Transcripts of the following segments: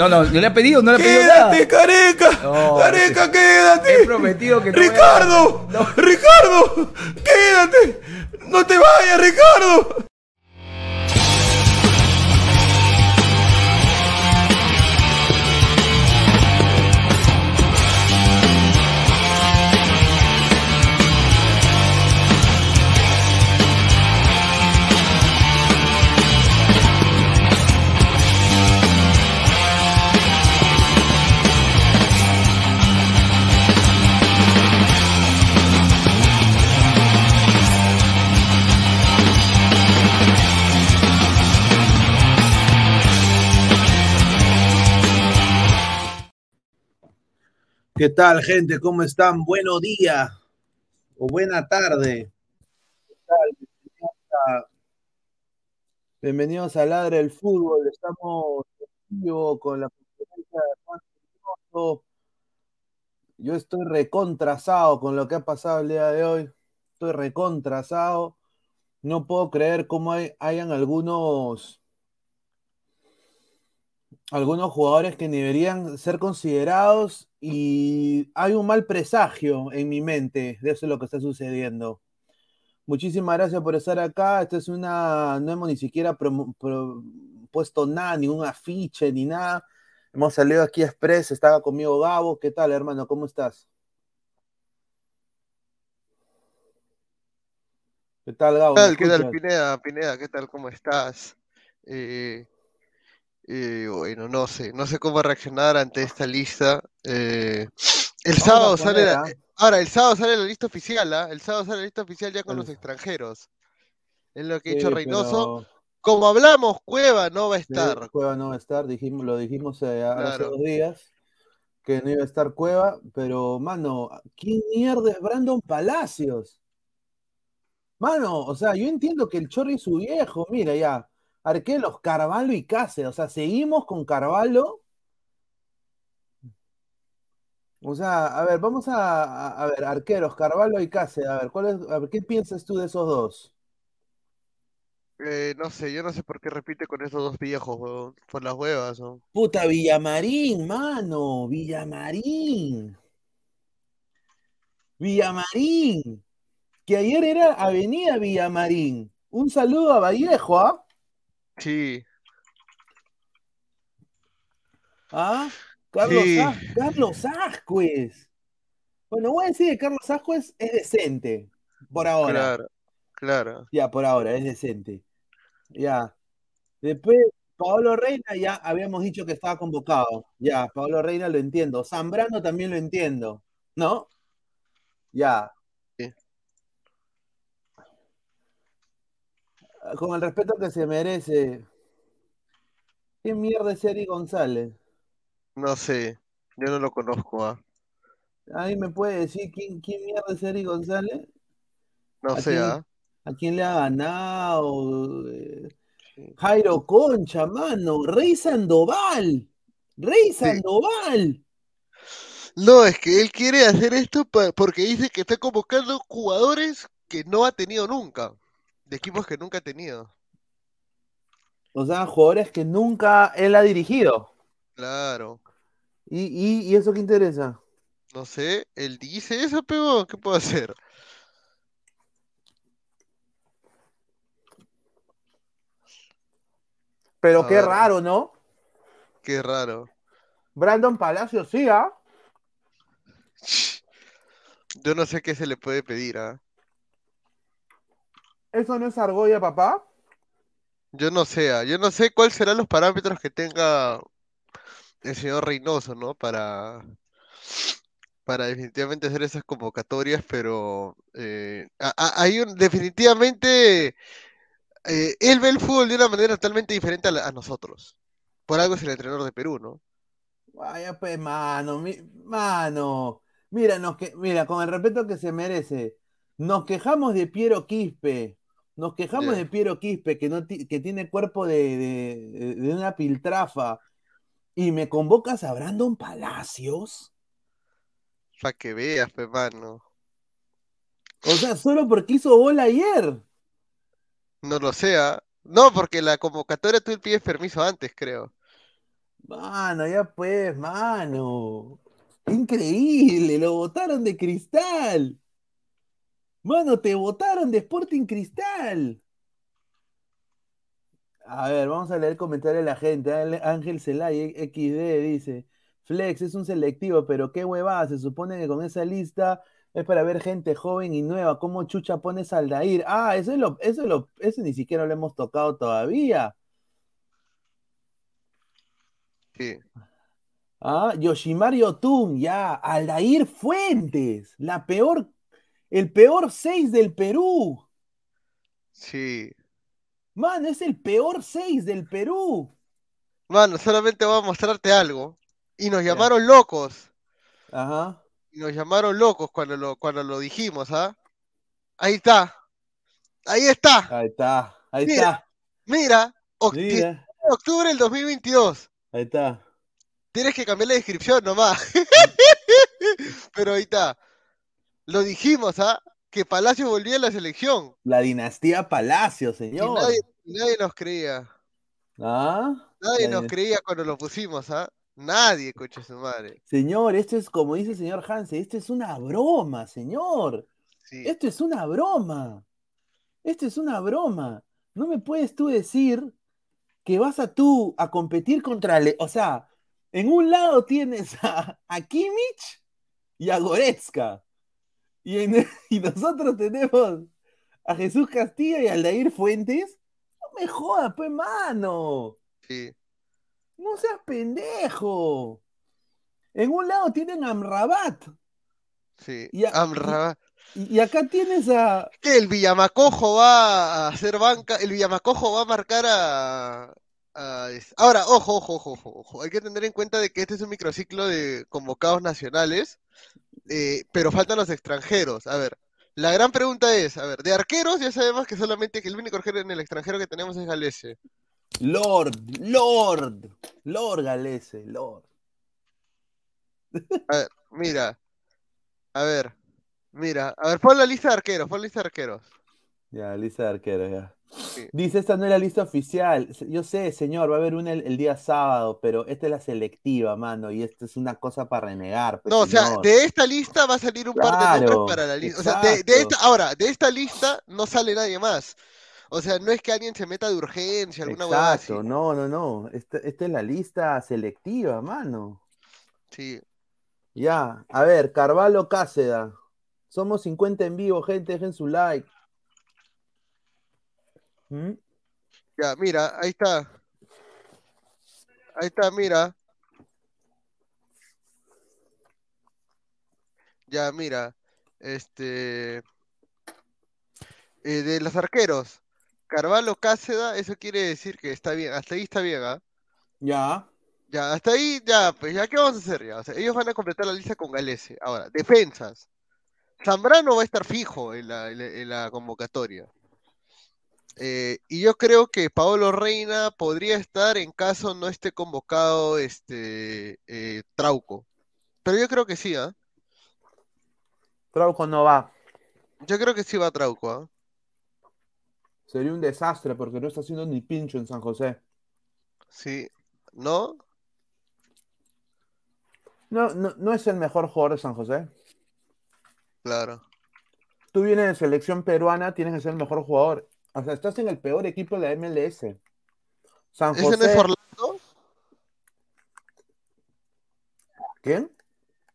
No, no, no le ha pedido, no le ha pedido nada. Quédate, careca. No, careca, quédate. He prometido que no a- Ricardo, Ricardo, quédate. No te vayas, Ricardo. ¿Qué tal, gente? ¿Cómo están? Buenos días o buena tarde. ¿Qué tal? Bienvenidos a, Ladre del Fútbol. Estamos en vivo con la conferencia de Juan Reynoso. Yo estoy recontrasado con lo que ha pasado el día de hoy. Estoy recontrasado. No puedo creer cómo hay, hayan algunos algunos jugadores que deberían ser considerados y hay un mal presagio en mi mente de eso es lo que está sucediendo. Muchísimas gracias por estar acá. Esta es una, no hemos ni siquiera pro- puesto nada, ni un afiche, ni nada. Hemos salido aquí a Express, estaba conmigo Gabo. ¿Qué tal, hermano? ¿Cómo estás? ¿Qué tal, Gabo? ¿Qué ¿Me tal? ¿Qué tal? Pineda? Pineda, ¿qué tal? ¿Cómo estás? Eh, eh, bueno, no sé, no sé cómo reaccionar ante esta lista. Eh, el Vamos sábado sale la, ¿ah? ahora, el sábado sale la lista oficial, ¿ah? El sábado sale la lista oficial ya con los extranjeros. Es lo que ha Sí, dicho Reynoso. pero Como hablamos, Cueva no va a sí, estar. Cueva no va a estar, dijimos, lo dijimos eh, hace dos días. que no iba a estar Cueva, pero, mano, ¿quién mierda es Brandon Palacios? Mano, o sea, yo entiendo que el Chorri es su viejo, mira ya, arqueros, Carvalho y Cáceres, o sea, seguimos con Carvalho. O sea, a ver, vamos a, a, a ver, arqueros, Carvalho y Cáceres, a ver, ¿cuál es, a ver, ¿qué piensas tú de esos dos? Eh, no sé, yo no sé por qué repite con esos dos viejos, weón, por las huevas, ¿no? Puta, Villamarín, mano, Villamarín. Villamarín, que ayer era Avenida Villamarín. Un saludo a Vallejo, ¿ah? Sí, ¿Ah? Carlos, sí, As- Carlos Ascuez. Bueno, voy a decir que Carlos Ascuez es decente, por ahora. claro, claro. Ya, por ahora, es decente. Ya. Después, Paolo Reina, ya habíamos dicho que estaba convocado. Ya, Paolo Reina lo entiendo. Zambrano también lo entiendo. ¿No? Ya. Sí. Con el respeto que se merece. ¿Qué mierda es Eric González? No sé, yo no lo conozco, ¿ah? ¿Alguien me puede decir quién, quién mierda es Eric González? No ¿A sé, ¿ah? a quién le ha ganado? Jairo Concha, mano. Rey Sandoval. Rey Sí. Sandoval. No, es que él quiere hacer esto porque dice que está convocando jugadores que no ha tenido nunca, de equipos que nunca ha tenido. O sea, jugadores que nunca él ha dirigido. Claro, ¿Y, y, y eso qué interesa? no sé, él dice eso, pero ¿qué puedo hacer? Pero A qué ver, raro, ¿no? qué raro. Brandon Palacios, sí, ¿ah? Yo no sé qué se le puede pedir, ¿ah? ¿Eso no es argolla, papá? Yo no sé, ¿ah? Yo no sé cuáles serán los parámetros que tenga el señor Reynoso, ¿no? Para, para definitivamente hacer esas convocatorias, pero eh, hay un, definitivamente eh, él ve el fútbol de una manera totalmente diferente a, la- a nosotros. Por algo es el entrenador de Perú, ¿no? Vaya, pues, mano, mi- mano. Mira, nos que, mira, con el respeto que se merece, nos quejamos de Piero Quispe, nos quejamos Ya. de Piero Quispe, que, no que tiene cuerpo de, de- de una piltrafa, y me convocas a Brandon Palacios. Para que veas, pe mano. O sea, solo porque hizo bola ayer. No lo sea. No, porque la convocatoria tú pides permiso antes, creo. Mano, ya pues, mano. Increíble, lo votaron de cristal. Mano, te votaron de Sporting Cristal. A ver, vamos a leer el comentario de la gente. Ángel Celay, XD, dice: Flex es un selectivo, pero qué huevada. Se supone que con esa lista es para ver gente joven y nueva. ¿Cómo chucha pones al Dair? Ah, eso es lo, eso es lo, eso ni siquiera lo hemos tocado todavía. Sí. Ah, Yoshimario Tum, ya. Aldair Fuentes, la peor, el peor 6 del Perú. Sí. Man, es el peor 6 del Perú. Mano, solamente voy a mostrarte algo. Y nos llamaron locos. Ajá. Y nos llamaron locos cuando lo, cuando lo dijimos, ¿ah? Ahí está. Ahí está. Ahí está. Ahí mira, está. Mira, Mira. octubre del 2022. Ahí está. Tienes que cambiar la descripción nomás. Pero ahí está. Lo dijimos, ¿ah? Que Palacio volvía a la selección. La dinastía Palacio, señor. nadie, y nadie nos creía. ¿Ah? Nadie La nos creía cuando lo pusimos, ¿ah? Nadie, coche su madre. Señor, esto es como dice el señor Hansen, esto es una broma, señor. Sí. Esto es una broma. Esto es una broma. No me puedes tú decir que vas a tú a competir contra... Le- o sea, en un lado tienes a, a Kimmich y a Goretzka. Y, en- y nosotros tenemos a Jesús Castillo y a Aldair Fuentes. No me jodas, pues, mano. Sí. No seas pendejo. En un lado tienen a Amrabat. Sí. Y a- Amrabat. Y, y acá tienes a. que el Villamacojo va a hacer banca, el Villamacojo va a marcar a, a- Ahora, ojo, ojo, ojo, ojo, ojo, hay que tener en cuenta de que este es un microciclo de convocados nacionales, eh, pero faltan los extranjeros. A ver, la gran pregunta es, a ver, de arqueros ya sabemos que solamente que el único arquero en el extranjero que tenemos es Galese. Lord, Lord, Lord Galese, Lord. A ver, mira, a ver, mira, a ver, pon la lista de arqueros, pon la lista de arqueros. Ya, lista de arqueros, ya. Sí. Dice, esta no es la lista oficial. Yo sé, señor, va a haber una el, el día sábado, pero esta es la selectiva, mano, y esta es una cosa para renegar. pues, No, o sea, de esta lista va a salir un par de nombres para la lista. O sea, de, de esta, ahora, de esta lista no sale nadie más. O sea, no es que alguien se meta de urgencia, alguna así. Exacto, no, no, no. Esta, esta es la lista selectiva, mano. Sí. Ya, a ver, Carvalho Cáceda. Somos 50 en vivo, gente, dejen su like. ¿Mm? Ya, mira, ahí está. Ahí está, mira. Ya, mira. Este. eh, de los arqueros. Carvalho Cáceda, eso quiere decir que está bien. Hasta ahí está bien, ¿ah? Ya. Ya, hasta ahí, ya, pues ya, ¿qué vamos a hacer ya? O sea, ellos van a completar la lista con Galese. Ahora, defensas. Zambrano va a estar fijo en la, en la- en la convocatoria. Eh, y yo creo que Paolo Reina podría estar en caso no esté convocado este eh, Trauco. Pero yo creo que sí, ¿ah? Trauco no va. Yo creo que sí va Trauco, ¿ah? Sería un desastre porque no está haciendo ni pincho en San José. Sí. ¿No? No, no, no es el mejor jugador de San José. Claro. Tú vienes de selección peruana, tienes que ser el mejor jugador. O sea, estás en el peor equipo de la MLS. San ¿Ese no es. Orlando? ¿Quién?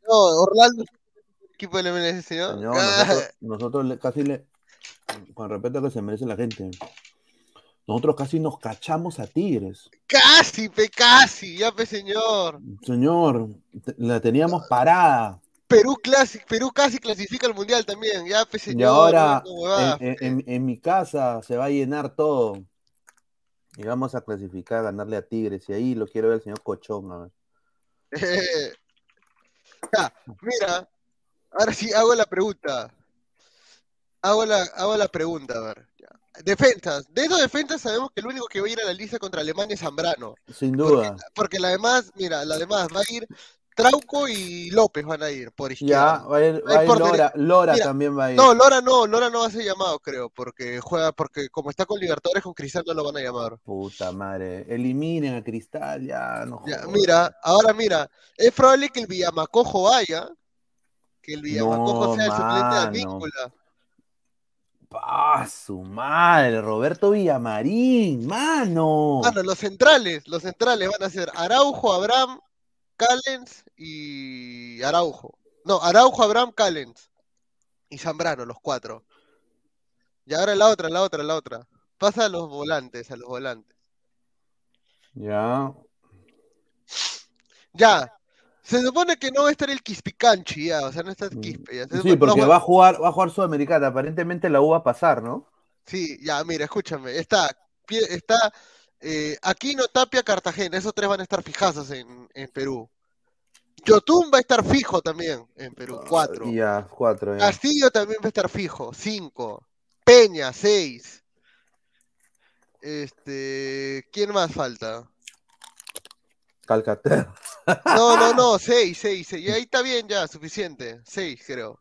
No, Orlando es el equipo del MLS, señor. Señor, nosotros, nosotros le- casi le. Con respeto que se merece la gente. Nosotros casi nos cachamos a Tigres. Casi, pe, casi, ya, pe, señor. Señor, la teníamos parada. Perú, clasi- Perú casi clasifica al mundial también, ya, pe, señor. Y ahora no, en, en- en mi casa se va a llenar todo. Y vamos a clasificar, ganarle a Tigres. Y ahí lo quiero ver el señor Cochón. a ver. Ya, mira, ahora sí hago la pregunta. Hago la, hago la pregunta, a ver. ya. Defensas. De esos defensas sabemos que el único que va a ir a la lista contra Alemania es Zambrano. Sin Porque, duda. porque la demás, mira, la demás va a ir Trauco y López van a ir por Ya, izquierda. va a ir, No hay va a ir. Lora, Lora Mira, también va a ir. No, Lora no, Lora no va a ser llamado, creo, porque juega, porque como está con Libertadores con Cristal no lo van a llamar. Puta madre, eliminen a Cristal, ya, no Ya, mira, ahora mira, es probable que el Villamacojo vaya, que el Villamacojo No, sea el suplente de mano. Advíncula. Pa, su madre, Roberto Villamarín, mano. Bueno, los centrales, los centrales van a ser Araujo, Abraham, Callens y Araujo. No, Araujo, Abraham, Callens y Zambrano, los cuatro. Y ahora la otra, la otra, la otra. Pasa a los volantes, a los volantes. Ya. Ya, se supone que no va a estar el Quispicanchi, ya, o sea, no está el Quispe. ya. Se Mm. Sí, porque no, va a jugar, va a jugar Sudamericana. Aparentemente la U va a pasar, ¿no? Sí, ya, mira, escúchame, está, está eh, Aquino, Tapia, Cartagena, esos tres van a estar fijazos en, en Perú. Yotun va a estar fijo también en Perú, cuatro. Ya, cuatro. Ya. Castillo también va a estar fijo, cinco. Peña, seis. Este, ¿quién más falta? Calcaterra. No, no, no, seis, seis, seis. Y ahí está bien ya, suficiente. Seis, creo.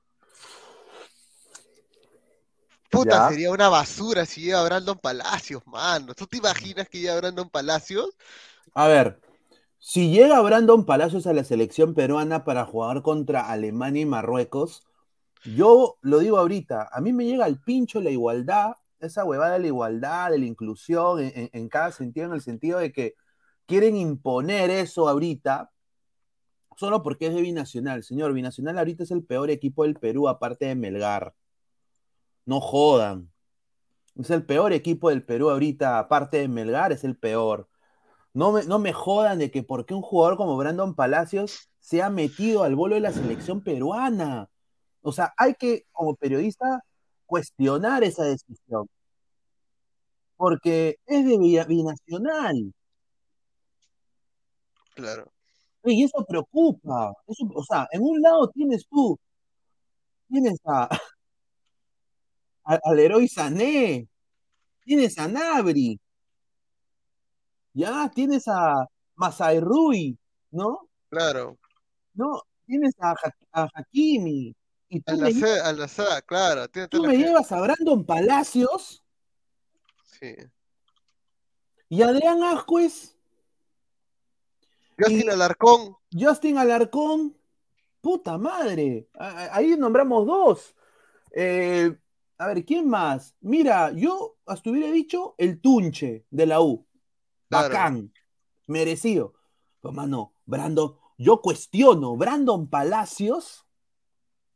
Puta, Ya. sería una basura si llega Brandon Palacios, mano. ¿Tú te imaginas que llega Brandon Palacios? A ver, si llega Brandon Palacios a la selección peruana para jugar contra Alemania y Marruecos, yo lo digo ahorita, a mí me llega al pincho la igualdad, esa huevada de la igualdad, de la inclusión, en, en- en cada sentido, en el sentido de que quieren imponer eso ahorita, solo porque es de Binacional. Señor, Binacional ahorita es el peor equipo del Perú, aparte de Melgar. No jodan. Es el peor equipo del Perú ahorita, aparte de Melgar, es el peor. No me, no me jodan de que por qué un jugador como Brandon Palacios se ha metido al bolo de la selección peruana. O sea, hay que, como periodista, cuestionar esa decisión. Porque es de binacional. Claro. Y eso preocupa. Eso, o sea, en un lado tienes tú, tienes a, a- al héroe Sané, tienes a Nabri, ya, tienes a Masai Rui, ¿no? Claro. No, tienes a, Ha- a Hakimi, y tú, Al me, al claro. Tú me llevas a Brandon Palacios Sí. y Adrián Ascuez, Justin Y- Alarcón, Justin Alarcón, puta madre, ahí nombramos dos. Eh, a ver, ¿quién más? Mira, yo hasta hubiera dicho el Tunche de la U. Claro. Bacán, merecido. Pero, mano, Brandon, yo cuestiono, Brandon Palacios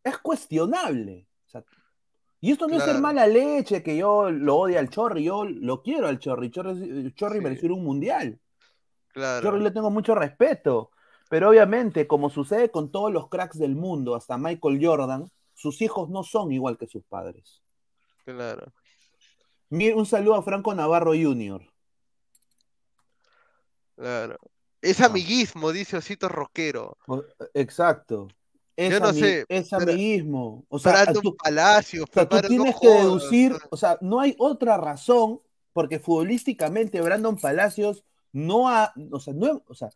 es cuestionable. O sea, y esto no es ser mala leche, que yo lo odio al Chorri, yo lo quiero al Chorri. Chorri, Chorri Sí. mereció un mundial. claro. Yo le tengo mucho respeto, pero obviamente, como sucede con todos los cracks del mundo, hasta Michael Jordan, sus hijos no son igual que sus padres. Claro. Mira, un saludo a Franco Navarro Jr. Claro. Es Ah. amiguismo, dice Osito Roquero. Exacto. Es, Yo no sé, es amiguismo. O sea, Brandon tú, Palacios, o sea, tú no tienes que jodas, deducir, o sea, no hay otra razón, porque futbolísticamente Brandon Palacios no ha, o sea, no, o sea,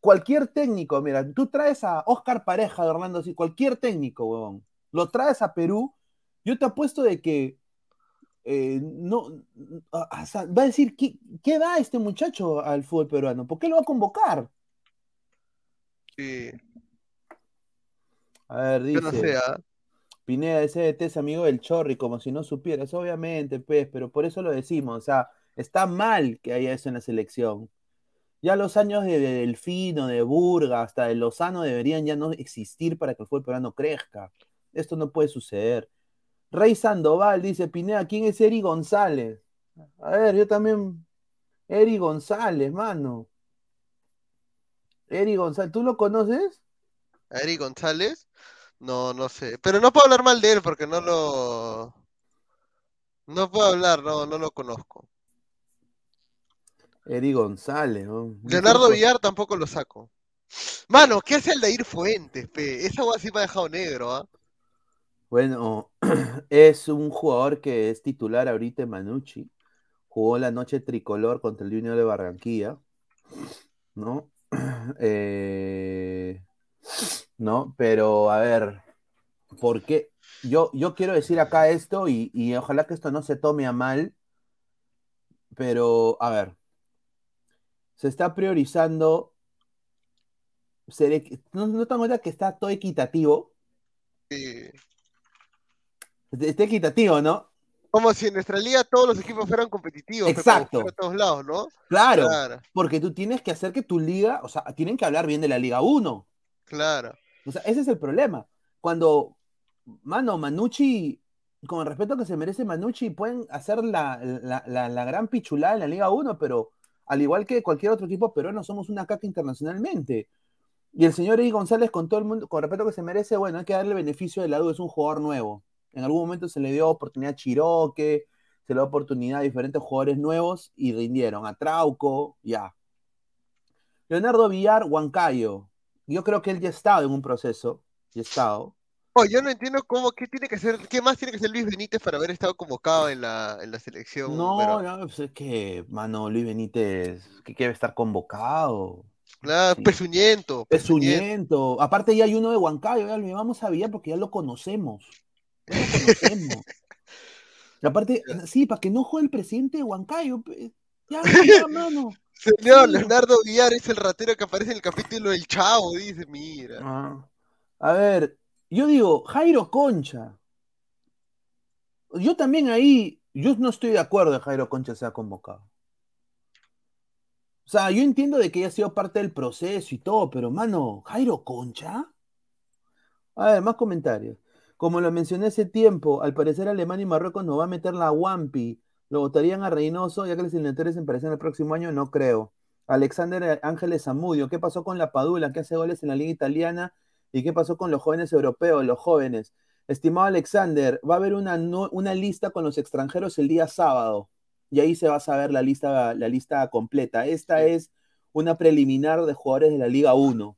cualquier técnico, mira, tú traes a Oscar Pareja de Orlando, cualquier técnico, huevón, lo traes a Perú, yo te apuesto de que eh, no, a- o sea, va a decir, ¿qué, ¿qué da este muchacho al fútbol peruano? ¿Por qué lo va a convocar? sí, A ver, yo no dice. sé, ¿ah? Pineda, ese DT es amigo del Chorri, como si no supieras, obviamente, pues, pero por eso lo decimos, o sea, está mal que haya eso en la selección. Ya los años de, de Delfino, de Burga, hasta de Lozano deberían ya no existir para que el fútbol peruano crezca. Esto no puede suceder. Rey Sandoval dice, Pineda, ¿quién es Eri González? A ver, yo también. Eri González, mano. Eri González, ¿tú lo conoces? ¿A Eric González? No, no sé. Pero no puedo hablar mal de él porque no lo. No puedo hablar, no, no lo conozco. Eri González, ¿no? Leonardo Villar tampoco lo saco. Mano, ¿qué hace Aldair Fuentes, pe? Esa agua sí me ha dejado negro, ¿ah? Bueno, es un jugador que es titular ahorita Manucci. Jugó la noche tricolor contra el Junior de Barranquilla. ¿No? Eh, ¿no? Pero, a ver, ¿por qué? Yo, yo quiero decir acá esto y, y ojalá que esto no se tome a mal, pero, a ver, se está priorizando, ¿no, no te das cuenta que está todo equitativo? Sí. Está equitativo, ¿no? Como si en nuestra liga todos los equipos fueran competitivos, Exacto. como fuera a todos lados, ¿no? Claro, Claro, porque tú tienes que hacer que tu liga, o sea, tienen que hablar bien de la Liga 1. claro. O sea, ese es el problema. Cuando, mano, Manucci, con el respeto que se merece Manucci, pueden hacer la, la- la- la gran pichulada en la Liga 1, pero al igual que cualquier otro equipo peruano, somos una caca internacionalmente. Y el señor Eddie González, con todo el mundo, con el respeto que se merece, bueno, hay que darle beneficio de la duda, es un jugador nuevo. En algún momento se le dio oportunidad a Chiroque, se le dio oportunidad a diferentes jugadores nuevos y rindieron. A Trauco, ya. Leonardo Villar, Huancayo. Yo creo que él ya ha estado en un proceso. Ya ha estado. Oh, yo no entiendo cómo, qué tiene que ser, qué más tiene que ser Luis Benítez para haber estado convocado en la, en la selección. No, pero- no, pues es que, mano, Luis Benítez, que quiere estar convocado. Claro, Sí. pezuñento, pezuñento. Pezuñento. Aparte ya hay uno de Huancayo, ya lo llevamos a Villar porque ya lo conocemos. Lo conocemos. Y aparte, sí, para que no juegue el presidente de Huancayo. Ya, ya, mano. Señor, Sí. Leonardo Villar es el ratero que aparece en el capítulo del Chavo, dice, mira. Ah. A ver, yo digo, Jairo Concha. Yo también ahí, yo no estoy de acuerdo de Jairo Concha sea convocado. O sea, yo entiendo de que haya sido parte del proceso y todo, pero mano, Jairo Concha. A ver, más comentarios. Como lo mencioné hace tiempo, al parecer Alemania y Marruecos nos va a meter la Wampi. Lo votarían a Reynoso, ya que los eliminatorios aparecen el próximo año, no creo. Alexander Ángeles Zamudio, ¿qué pasó con la Padula que hace goles en la liga italiana? ¿Y qué pasó con los jóvenes europeos, los jóvenes? Estimado Alexander, va a haber una, no- una lista con los extranjeros el día sábado. Y ahí se va a saber la lista, la lista completa. Esta es una preliminar de jugadores de la Liga 1.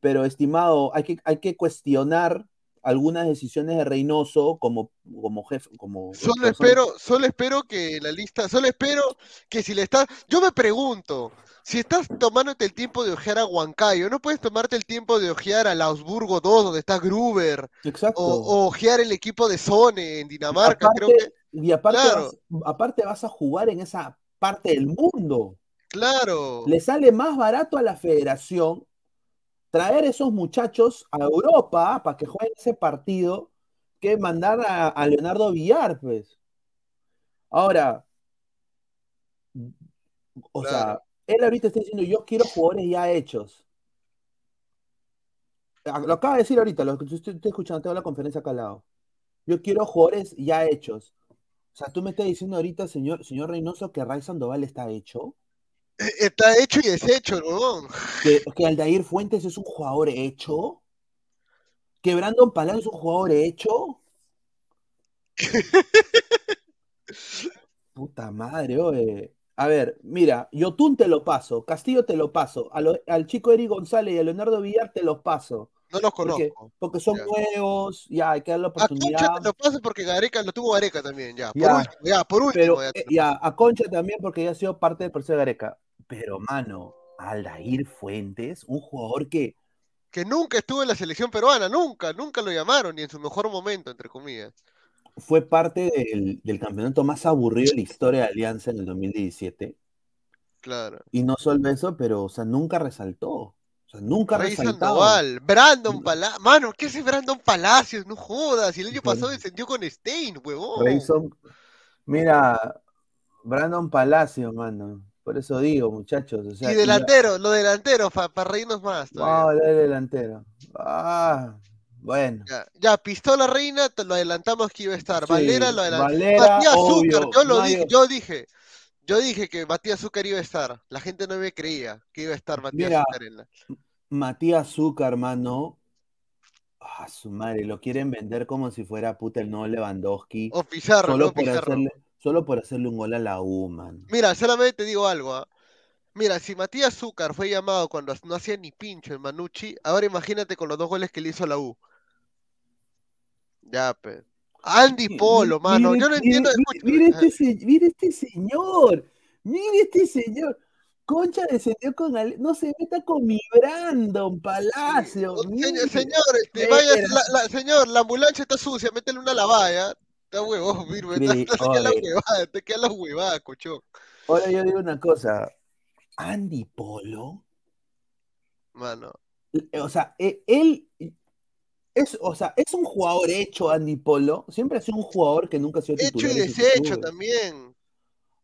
Pero, estimado, hay que, hay que cuestionar algunas decisiones de Reynoso como, como jefe. Como Solo persona- espero, solo espero que la lista, solo espero que si le estás, yo me pregunto, si estás tomándote el tiempo de ojear a Huancayo, ¿no puedes tomarte el tiempo de ojear al Augsburgo 2, donde está Gruber, Exacto. o, o ojear el equipo de Sone en Dinamarca? Aparte- Creo que, y aparte, claro. vas, aparte vas a jugar en esa parte del mundo. claro, Le sale más barato a la federación traer esos muchachos a Europa para que jueguen ese partido que mandar a, a Leonardo Villar, pues. Ahora, o sea, él ahorita está diciendo, yo quiero jugadores ya hechos. Lo acaba de decir ahorita, lo que estoy, estoy escuchando, tengo la conferencia acá al lado. Yo quiero jugadores ya hechos. O sea, tú me estás diciendo ahorita, señor, señor Reynoso, que Ray Sandoval está hecho. Está hecho y deshecho, ¿no? que, que Aldair Fuentes es un jugador hecho, que Brandon Palacio es un jugador hecho. Puta madre, oye. A ver, mira, Yotun te lo paso, Castillo te lo paso, lo- al chico Eric González y a Leonardo Villar te los paso, No los conozco. porque son Ya. nuevos, ya hay que darle la A Concha oportunidad. te lo paso porque Gareca lo tuvo Gareca también, ya. Por Ya. último, ya, por último. Pero ya, a Concha también porque ya ha sido parte del proceso de Gareca. Pero, mano, Aldair Fuentes, un jugador que que nunca estuvo en la selección peruana, nunca, nunca lo llamaron, ni en su mejor momento, entre comillas. fue parte del, del campeonato más aburrido de la historia de Alianza en el 2017. Claro. Y no solo eso, pero, o sea, nunca resaltó. O sea, nunca Rey. Sandoval, Brandon Palacios. Mano, ¿qué hace Brandon Palacios? No jodas. Y el año pasado descendió con Stein, huevón. Rayson- Mira, Brandon Palacio, mano. Por eso digo, muchachos. O sea, y delantero, lo delantero, para reírnos más. a ver delantero. Ah, bueno. Ya, ya, Pistola Reina, te lo adelantamos que iba a estar. Sí, Valera lo adelantamos. Matías Zúcar, yo lo dije, yo dije. Yo dije que Matías Zúcar iba a estar. La gente no me creía que iba a estar Matías Mira, Zúcar en la. Matías Zucker, hermano. Ah, su madre, lo quieren vender como si fuera puta el nuevo Lewandowski. O Pizarro, solo ¿no? por Pizarro. hacerle, solo por hacerle un gol a la U, man. Mira, solamente te digo algo, ¿ah? Mira, si Matías Zúcar fue llamado cuando no hacía ni pincho en Manucci, ahora imagínate con los dos goles que le hizo a la U. Ya, pues. Andy Polo, mano. mire- Yo no entiendo. mire- este, mire este señor. Mire este señor. Concha descendió con Ale- no se meta con mi Brandon Palacio. Señor, señor, este, vaya, la, la- señor, la ambulancia está sucia, métele una lavada, Está huevón, Virgo, te queda la oye. huevada, te queda la huevada, cochón. Ahora yo digo una cosa. Andy Polo, Mano. eh, o sea, eh, él es, o sea, es un jugador hecho, Andy Polo. Siempre ha sido un jugador que nunca ha sido Hecho titular. y en su deshecho también.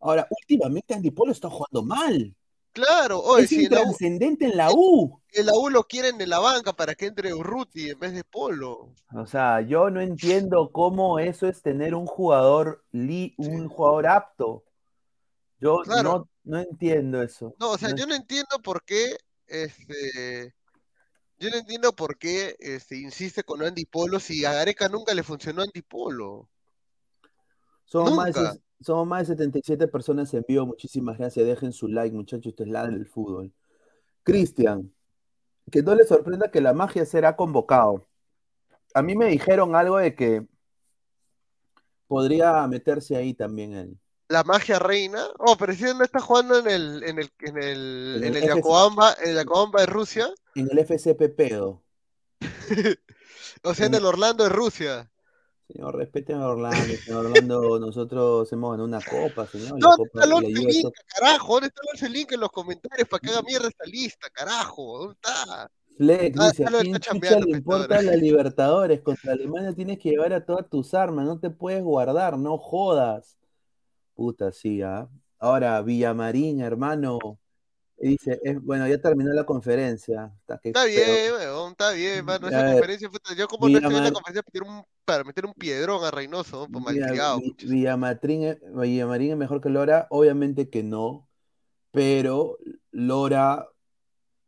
Ahora, últimamente Andy Polo está jugando mal. Claro, oye, es si intrascendente en la U. en la U lo quieren en la banca para que entre Urruti en vez de Polo. O sea, yo no entiendo cómo eso es tener un jugador li- un Sí. jugador apto. Yo Claro. no, no entiendo eso. No, o sea, No- yo no entiendo por qué, este, yo no entiendo por qué, este, insiste con Andy Polo si a Gareca nunca le funcionó Andy Polo. Somos más, de, somos más de 77 personas en vivo. Muchísimas gracias. Dejen su like, muchachos. Esto es la del fútbol. Cristian, que no le sorprenda que la magia será convocado. A mí me dijeron algo de que podría meterse ahí también él. La magia reina. Oh, pero si no está jugando en el, en el, en el, En en el. Yacobamba, en el Yacobamba de Rusia, En el FCP pedo. o sea, en En- el Orlando de Rusia. Señor, respeten a Orlando. Señor Orlando, nosotros hemos ganado una copa, señor. La ¿Dónde copa está el la once US link, carajo? ¿Dónde está el once link en los comentarios para que haga mierda esta lista, carajo? ¿Dónde está? Flex Ah, dice, ¿a quién le pues, importa la Libertadores? Contra Alemania tienes que llevar a todas tus armas, no te puedes guardar, no jodas. Puta, sí, ¿ah? Ahora, Villamarín, hermano, dice, es, bueno, ya terminó la conferencia. Está, que Está bien, weón, está bien, mano. Esa conferencia, puta, yo como no estoy en la conferencia para meter un, para meter un piedrón a Reynoso, ¿no? Pues malcriado. Villamarín es mejor que Lora, obviamente que no, pero Lora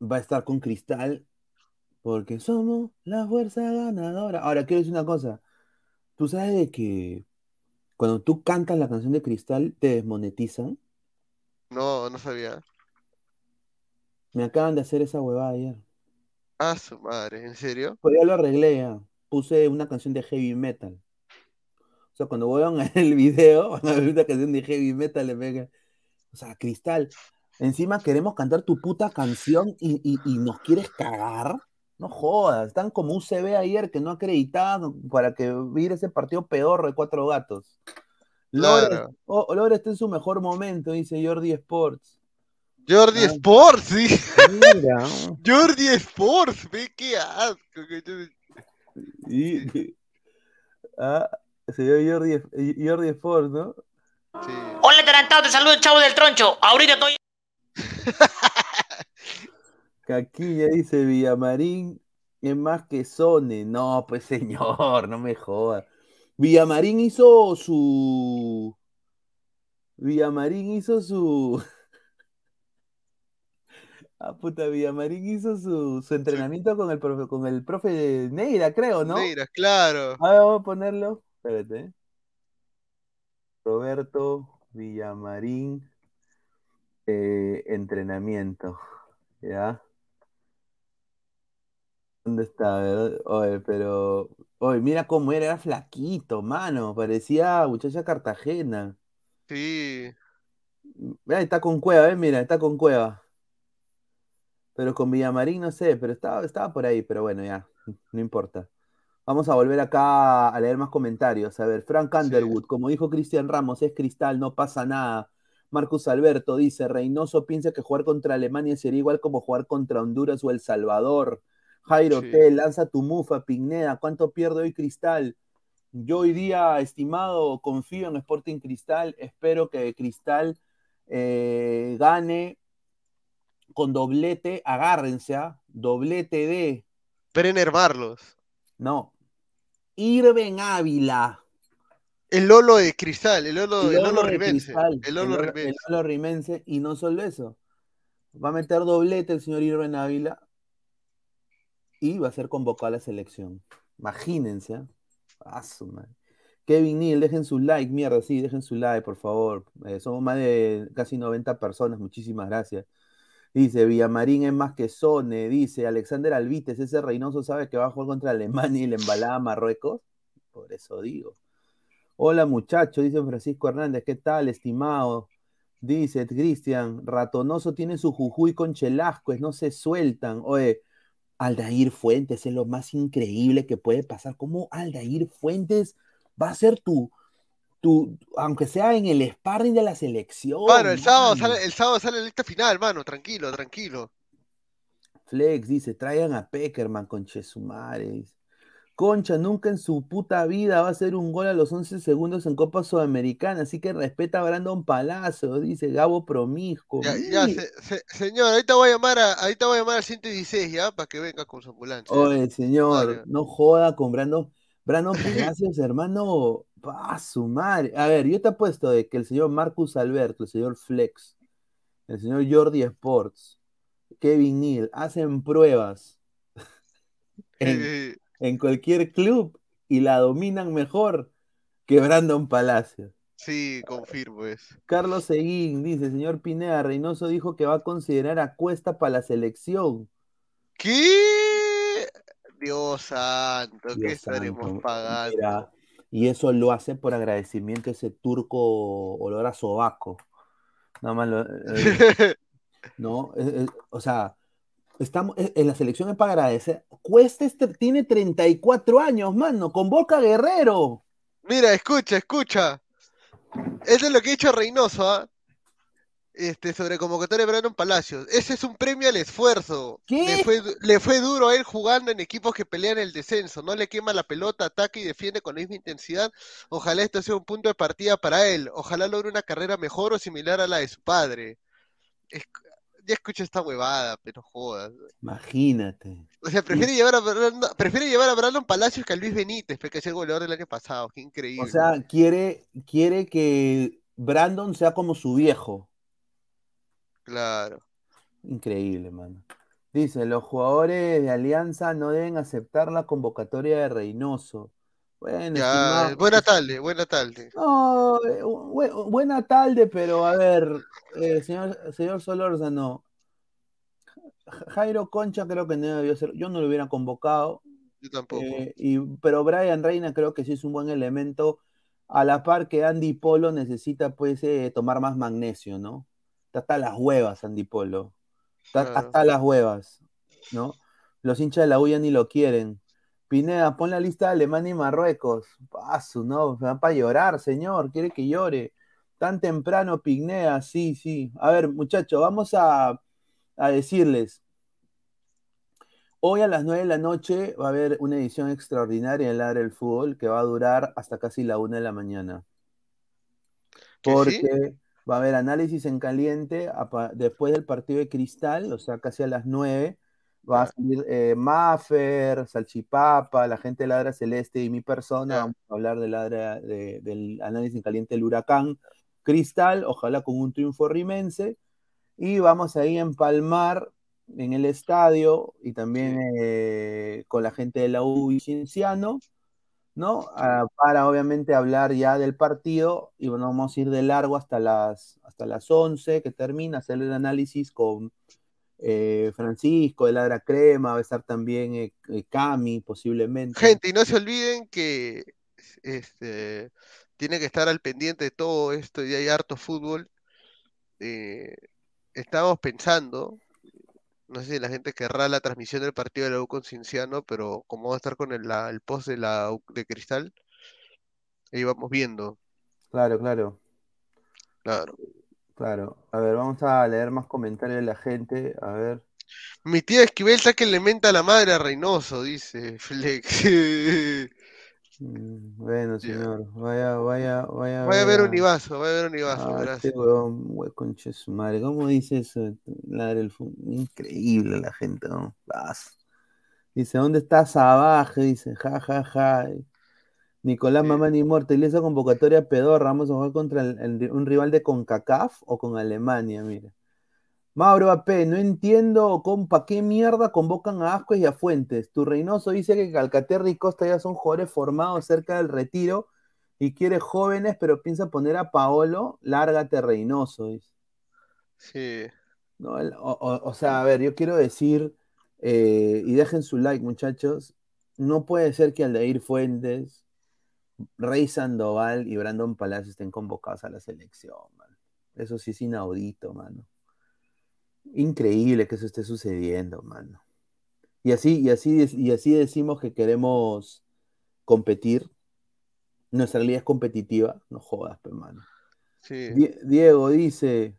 va a estar con Cristal porque somos la fuerza ganadora. Ahora, quiero decir una cosa, tú sabes de que cuando tú cantas la canción de Cristal te desmonetizan. No, no sabía. Me acaban de hacer esa huevada ayer. Ah, su madre, ¿en serio? Pues ya lo arreglé ya. Puse una canción de heavy metal. O sea, cuando vean el video, van a ver una canción de heavy metal, le pega. O sea, Cristal, encima queremos cantar tu puta canción y, y- y nos quieres cagar. No jodas, están como UCB ayer que no acreditaban para que viera ese partido pedorro de cuatro gatos. Lore, Claro. oh, Lore está en su mejor momento, dice Jordi Sports. Jordi Ah. Sports, sí. Mira, Jordi Sports, ve qué asco. que yo- y- ah, señor Jordi, Jordi Sports, ¿no? Sí. Hola, atarantado, te saludo el chavo del troncho. Ahorita estoy. Caquilla dice Villamarín es más que Sone. No, pues señor, no me jodas. Villamarín hizo su. Villamarín hizo su. Ah, puta, Villamarín hizo su, su entrenamiento con el profe, con el profe Neira, creo, ¿no? Neira, claro. A ver, vamos a ponerlo. Espérate. Roberto Villamarín. eh, entrenamiento. ¿Ya? ¿Dónde está? verdad? Oye, pero. Oye, mira cómo era, era flaquito, mano. Parecía muchacha Cartagena. Sí. Está con cueva, ¿eh? Mira, está con cueva. Pero con Villamarín no sé, pero estaba, estaba por ahí, pero bueno, ya, no importa. Vamos a volver acá a leer más comentarios. A ver, Frank Underwood, como dijo Cristian Ramos, es cristal, no pasa nada. Marcus Alberto dice, Reynoso piensa que jugar contra Alemania sería igual como jugar contra Honduras o El Salvador. Jairo Sí. T, lanza tu mufa, Pigneda, ¿cuánto pierde hoy Cristal? Yo hoy día, estimado, confío en Sporting Cristal, espero que Cristal eh, gane con doblete, agárrense, ¿ah? doblete de, Brenner Marlos. no, Irven Ávila. El Lolo de Cristal, el Lolo, el Lolo Rimense. Cristal, El Lolo el Rimense. Lolo Rimense, y no solo eso, va a meter doblete el señor Irven Ávila y va a ser convocado a la selección. Imagínense, ¿ah? Ah, su madre. Kevin Neal, dejen su like, mierda, sí, dejen su like, por favor. Eh, somos más de casi 90 personas, muchísimas gracias. Dice, Villamarín es más que Sone, dice Alexander Alvites, ese Reynoso sabe que va a jugar contra Alemania y le embalaba a Marruecos. Por eso digo. Hola muchachos, dice Francisco Hernández, ¿qué tal, estimado? Dice Cristian, Ratonoso tiene su Jujuy con Chelascues, no se sueltan. Oye, Aldair Fuentes es lo más increíble que puede pasar. ¿Cómo Aldair Fuentes va a ser tu, tu aunque sea en el sparring de la selección? Bueno, el sábado mano? sale, el sábado sale la lista final, mano, tranquilo, tranquilo. Flex dice, traigan a Peckerman con Chesumare. dice. Concha nunca en su puta vida va a hacer un gol a los 11 segundos en Copa Sudamericana, así que respeta a Brandon Palacio, dice Gabo Promisco. Ya, ya, se- se- señor, ahorita voy a llamar a, ahorita voy a llamar al 116 ya, para que venga con su ambulancia. Oye, señor, Vale. no joda con Brandon, Brandon Palacios, hermano, pa su madre. A ver, yo te apuesto de que el señor Marcus Alberto, el señor Flex, el señor Jordi Sports, Kevin Neal, hacen pruebas en, en cualquier club y la dominan mejor que Brandon Palacios. sí, confirmo eso. Carlos Seguín dice, señor Pineda, Reynoso dijo que va a considerar a Cuesta para la selección. ¿Qué? Dios santo, ¿qué estaremos pagando? mira, y eso lo hace por agradecimiento a ese turco olor a sobaco. Nada más lo- eh, ¿no? Eh, eh, o sea, estamos en la selección es para agradecer. Cuesta este, tiene 34 años, mano, convoca a Guerrero. Mira, escucha, escucha. Eso es lo que ha dicho Reynoso, ¿ah? Este, sobre convocatoria de Brandon Palacios. Ese es un premio al esfuerzo. ¿Qué? Le fue, le fue duro a él jugando en equipos que pelean el descenso. No le quema la pelota, ataca y defiende con la misma intensidad. Ojalá esto sea un punto de partida para él. Ojalá logre una carrera mejor o similar a la de su padre. Es- ya escucha esta huevada, pero jodas. Imagínate. O sea, prefiere llevar a Brandon, prefiere llevar a Brandon Palacios que a Luis Benítez, pe, que es el goleador del año pasado. Qué increíble. O sea, quiere, quiere que Brandon sea como su viejo. Claro. Increíble, mano. Dice, los jugadores de Alianza no deben aceptar la convocatoria de Reynoso. Bueno, Ya, buena tarde, buena tarde. No, eh, bu- buena tarde, pero a ver, eh, señor, señor Solórzano, Ja- Jairo Concha creo que no debió ser, yo no lo hubiera convocado, Yo tampoco. eh, y, pero Brian Reina creo que sí es un buen elemento, a la par que Andy Polo necesita pues eh, tomar más magnesio, ¿no? Está hasta las huevas Andy Polo, está Claro. hasta las huevas, ¿no? Los hinchas de la U ya ni lo quieren. Pineda, pon la lista de Alemania y Marruecos. Paso, no, va para llorar, señor, quiere que llore. Tan temprano, Pineda, sí, sí. A ver, muchachos, vamos a, a decirles. Hoy a las 9 de la noche va a haber una edición extraordinaria en Ladre el Fútbol que va a durar hasta casi la 1 de la mañana. ¿Que Porque sí? Va a haber análisis en caliente después del partido de Cristal, o sea, casi a las 9. Va a salir eh, Maffer, Salchipapa, la gente de Ladra Celeste y mi persona. Vamos a hablar de ladra- de- del análisis en caliente del Huracán Cristal, ojalá con un triunfo rimense. Y vamos ahí a empalmar en el estadio y también eh, con la gente de la U y Cienciano, ¿no? Ah, para obviamente hablar ya del partido y bueno, vamos a ir de largo hasta las, hasta las 11 que termina, hacer el análisis con eh, Francisco de Ladra Crema, va a estar también eh, eh, Cami posiblemente. Gente, y no se olviden que este tiene que estar al pendiente de todo esto y hay harto fútbol. Eh, estamos pensando, no sé si la gente querrá la transmisión del partido de la U con Cienciano, pero como va a estar con el, la- el post de la U de Cristal, ahí vamos viendo. Claro, claro, Claro. claro. A ver, vamos a leer más comentarios de la gente. A ver. Mi tía Esquivel está que le menta a la madre a Reynoso, dice Flex. Mm, Bueno, señor, vaya, vaya, vaya. Voy a ver a- Univaso, voy a ver Univaso, Ah, verás. este huevón, hue- conche su madre. ¿Cómo dice eso? Ladra el Increíble la gente, ¿no? Vas. Dice, ¿dónde está Sabaje? Dice, ja, ja, ja. Nicolás Sí. Mamani Muerto, y esa convocatoria pedorra, vamos a jugar contra el- el- un rival de CONCACAF o con Alemania, mira. Mauro AP, no entiendo, compa, ¿qué mierda convocan a Ascuez y a Fuentes? Tu Reynoso dice que Calcaterra y Costa ya son jugadores formados cerca del retiro y quiere jóvenes, pero piensa poner a Paolo, lárgate Reynoso, dice. Sí. ¿no? El- o, o- o sea, a ver, yo quiero decir, eh, y dejen su like, muchachos, no puede ser que Aldair Fuentes, Rey Sandoval y Brandon Palacio estén convocados a la selección, man. Eso sí es inaudito, mano. Increíble que eso esté sucediendo, mano. Y así, y así, y así decimos que queremos competir. Nuestra liga es competitiva. No jodas, pero mano. Sí. Die- Diego dice.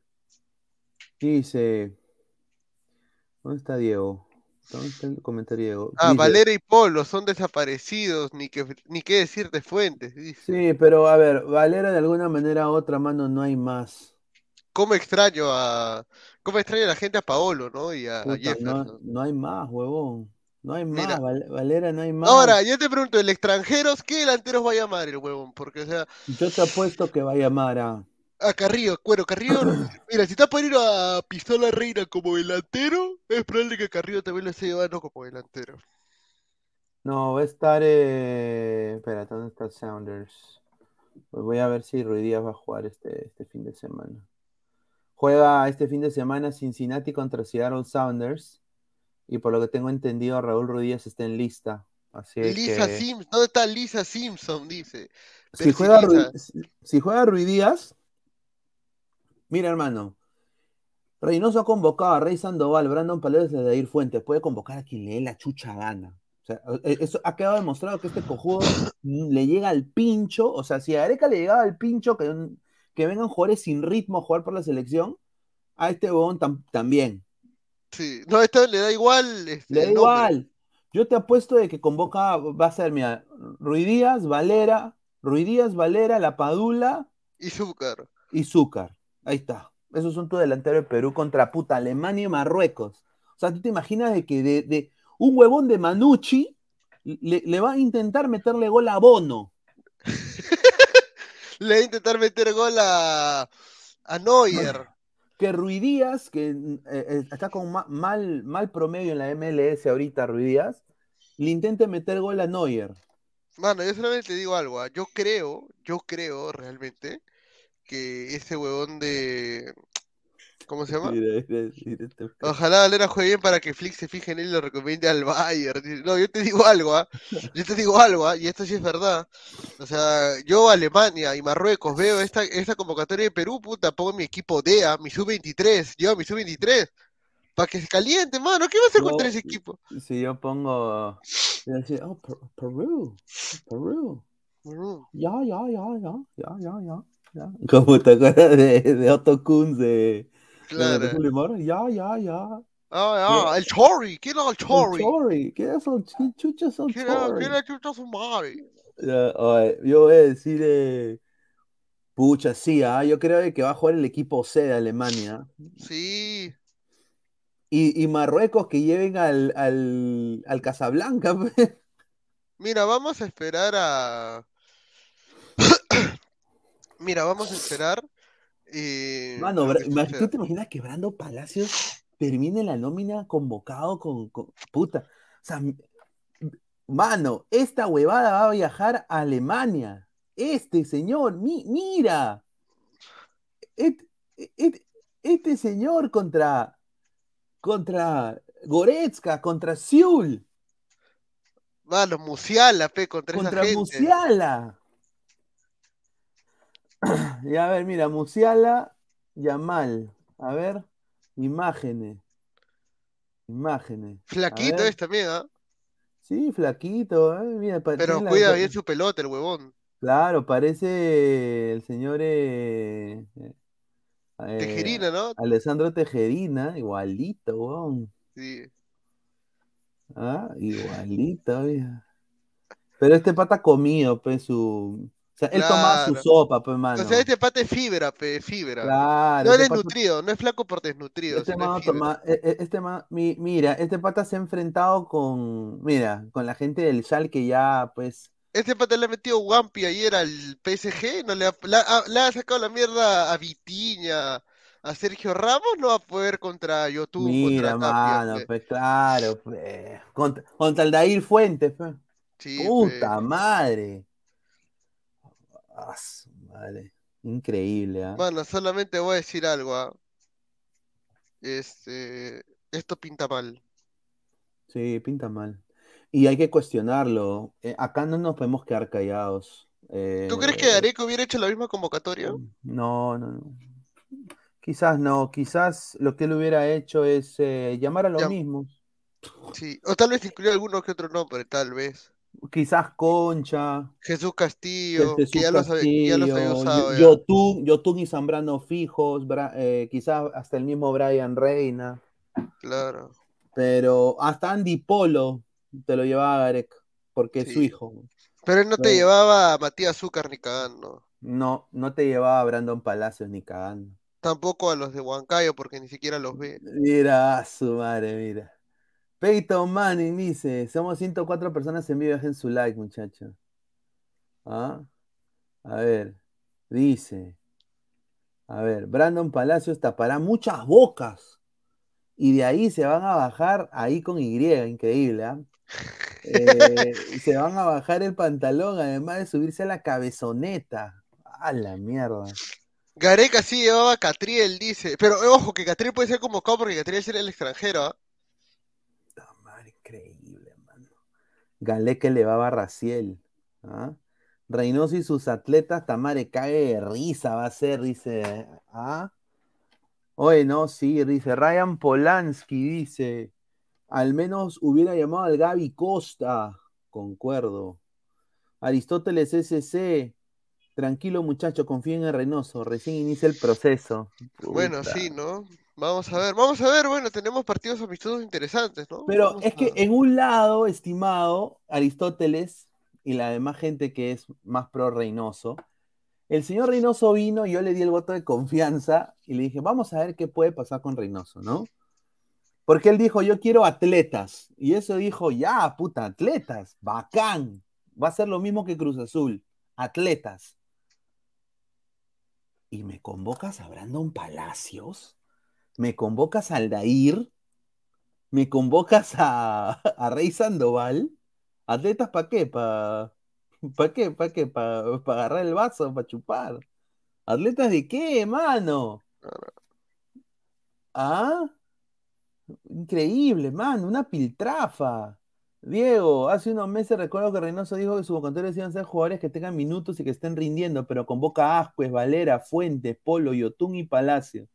Dice. ¿Dónde está Diego? ¿Dónde está el comentario Diego? Ah, Dice, Valera y Polo son desaparecidos, ni que ni qué decir de fuentes, dice. Sí, pero a ver, Valera de alguna manera u otra mano no hay más. ¿Cómo extraño a cómo extraño a la gente a Paolo, ¿no? Y a, Puta, no, Jefferson. no hay más, huevón. No hay más, Mira. Valera no hay más. Ahora, yo te pregunto, ¿el extranjeros qué delanteros va a llamar el huevón? Porque, o sea, Yo te apuesto que va a llamar a. a Carrillo, bueno, Carrillo, mira, si está por ir a Pistola Reina como delantero, es probable que Carrillo también lo esté llevando como delantero. No, va a estar. Eh... Espérate, ¿dónde está Sounders? Pues voy a ver si Ruiz Díaz va a jugar este, este fin de semana. Juega este fin de semana Cincinnati contra Seattle Sounders. Y por lo que tengo entendido, Raúl Díaz está en lista. Así Lisa que. Simpson, ¿dónde está Lisa Simpson? Dice. Si juega, si- juega Ruiz Díaz, mira hermano, Reynoso ha convocado a Rey Sandoval, Brandon Paredes y Adair Fuentes, puede convocar a quien le dé la chucha gana. O sea, eh, eso ha quedado demostrado que este cojudo le llega al pincho, o sea, si a Areca le llegaba al pincho que, un- que vengan jugadores sin ritmo a jugar por la selección, a este huevón tam- también. Sí, no, esto le da igual. este, Le da igual. Yo te apuesto de que convoca, va a ser, mira, Ruiz Díaz, Valera, Ruiz Díaz, Valera, La Padula, Y Zúcar. y Zúcar. Ahí está. Esos son tu delantero de Perú contra puta Alemania y Marruecos. O sea, ¿tú te imaginas de que de, de un huevón de Manucci le, le va a intentar meterle gol a Bono? Le va a intentar meter gol a, a Neuer. Que Ruiz Díaz, que eh, eh, está con ma- mal, mal promedio en la MLS ahorita, Ruiz Díaz, le intente meter gol a Neuer. Mano, yo solamente te digo algo. ah, Yo creo, yo creo realmente que ese huevón de. ¿Cómo se llama? Mira, mira, mira este- Ojalá Valera juegue bien para que Flick se fije en él y lo recomiende al Bayern. No, yo te digo algo, ¿ah? Yo te digo algo, ¿ah? Y esto sí es verdad. O sea, yo Alemania y Marruecos veo esta, esta convocatoria de Perú, puta, pongo mi equipo DEA, mi sub-23, llevo mi sub-23, para que se caliente, mano. ¿Qué va a hacer No, contra ese equipo? Si yo pongo. decir, oh, Per- Perú, Perú. Perú. Ya, ya, ya, ya, ya, ya, ya. Como te acuerdas de, de Otto Kunz de Claro. Limón? Ya, ya, ya. Ah, ah, el Chori, ¿quién era el El Chori? Chori, ¿qué es son ¿Qué chuchas son ¿Quién era, Chori? quién era chucha su madre? Ya, oye, yo voy a decir, eh, pucha, sí, ah, yo creo que va a jugar el equipo C de Alemania. Sí. Y, y Marruecos que lleven al, al, al Casablanca. pe. Mira, vamos a esperar a. Mira, vamos a esperar. Eh, Mano. ¿tú te imaginas que Brando Palacios termine la nómina convocado con, con- puta? O sea, m- mano, esta huevada va a viajar a Alemania. Este señor, mi- mira. Et- et- este señor contra, contra Goretzka, contra Siul, Mano, Musiala, pe, contra esa contra gente. Musiala. Ya, a ver, mira, Musiala, Yamal. A ver, imágenes. Imágenes. Flaquito es también, ¿ah? Sí, flaquito, ¿eh? Mira, Pero la- cuida bien su pelota, el huevón. Claro, parece el señor eh, eh, Tejerina, ¿no? Alessandro Tejerina, igualito, weón. Sí. Ah, igualito, mira. Pero este pata comido, pues, su. O sea, él tomaba su Claro. sopa, pues, mano. O sea, este pata es fibra, pe, fibra. Claro, No este es pata- desnutrido, no es flaco por desnutrido, Este sino es man, fibra. toma- e- e- este man- mi- mira, este pata se ha enfrentado con, mira, con la gente del Schalke ya, pues, Este pata le ha metido Wampi ayer al PSG, no le ha, la- ha- le ha sacado la mierda a Vitiña, a Sergio Ramos, no va a poder contra YouTube, mira, contra mano, pues, claro, pues, contra, contra el Dair Fuentes, pues. Sí, Puta pe. madre. Ah, madre. Increíble, ¿ah? Mano, solamente voy a decir algo, ¿ah? Este, esto pinta mal. Sí, pinta mal. Y hay que cuestionarlo. Eh, acá no nos podemos quedar callados. ¿Tú crees que Eh, Areco hubiera hecho la misma convocatoria? No, no, no. Quizás no, quizás lo que él hubiera hecho es eh, llamar a los Ya. mismos. Sí, o tal vez incluir alguno que otro nombre, tal vez. Quizás Concha, Jesús Castillo, Jesús que ya los había, que ya los había Castillo, usado ya. Yotun, Yotun y Zambrano fijos, Bra- eh, quizás hasta el mismo Brian Reina, Claro. pero hasta Andy Polo te lo llevaba Garek, porque es su hijo. Pero él no te llevaba a Matías Azúcar ni cagando. No, no te llevaba a Brandon Palacios ni cagando. Tampoco a los de Huancayo, porque ni siquiera los ve. Mira, su madre, mira. Peyton Manning dice, somos 104 personas en vivo, dejen su like, muchachos. ¿Ah? A ver, dice, a ver, Brandon Palacios tapará muchas bocas y de ahí se van a bajar ahí con Y, increíble, ¿ah? Eh, se van a bajar el pantalón, además de subirse a la cabezoneta. A la mierda. Gareca sí llevaba a Catriel, dice. Pero ojo, que Catriel puede ser convocado porque Catriel es el extranjero, ¿ah madre, increíble, mano. Galeque le va a Raciel. ¿ah? Reynoso y sus atletas, Tamare cae de risa, va a ser, dice. ¿ah? Oye, no, sí, dice Ryan Polanski, dice. Al menos hubiera llamado al Gaby Costa. Concuerdo. Aristóteles SC. Tranquilo, muchacho, confíen en Reynoso. Recién inicia el proceso. Bueno, sí, ¿no? Vamos a ver, vamos a ver, bueno, tenemos partidos amistosos interesantes, ¿no? Pero Vamos es que en un lado, estimado Aristóteles y la demás gente que es más pro Reynoso, el señor Reynoso vino y yo le di el voto de confianza y le dije, vamos a ver qué puede pasar con Reynoso, ¿no? Porque él dijo, yo quiero atletas. Y eso dijo, ya, puta, atletas, bacán. Va a ser lo mismo que Cruz Azul, atletas. Y me convocas a Brandon Palacios, me convocas a Aldair, me convocas a, a Rey Sandoval. ¿Atletas para qué? ¿Para pa qué? ¿Para qué? ¿Para agarrar el vaso? ¿Para chupar? ¿Atletas de qué, mano? ¿Ah? Increíble, mano, una piltrafa. Diego, hace unos meses recuerdo que Reynoso dijo que sus convocatorias iban a ser jugadores que tengan minutos y que estén rindiendo, pero convoca a Ascuez, Valera, Fuentes, Polo, Yotun y Palacio.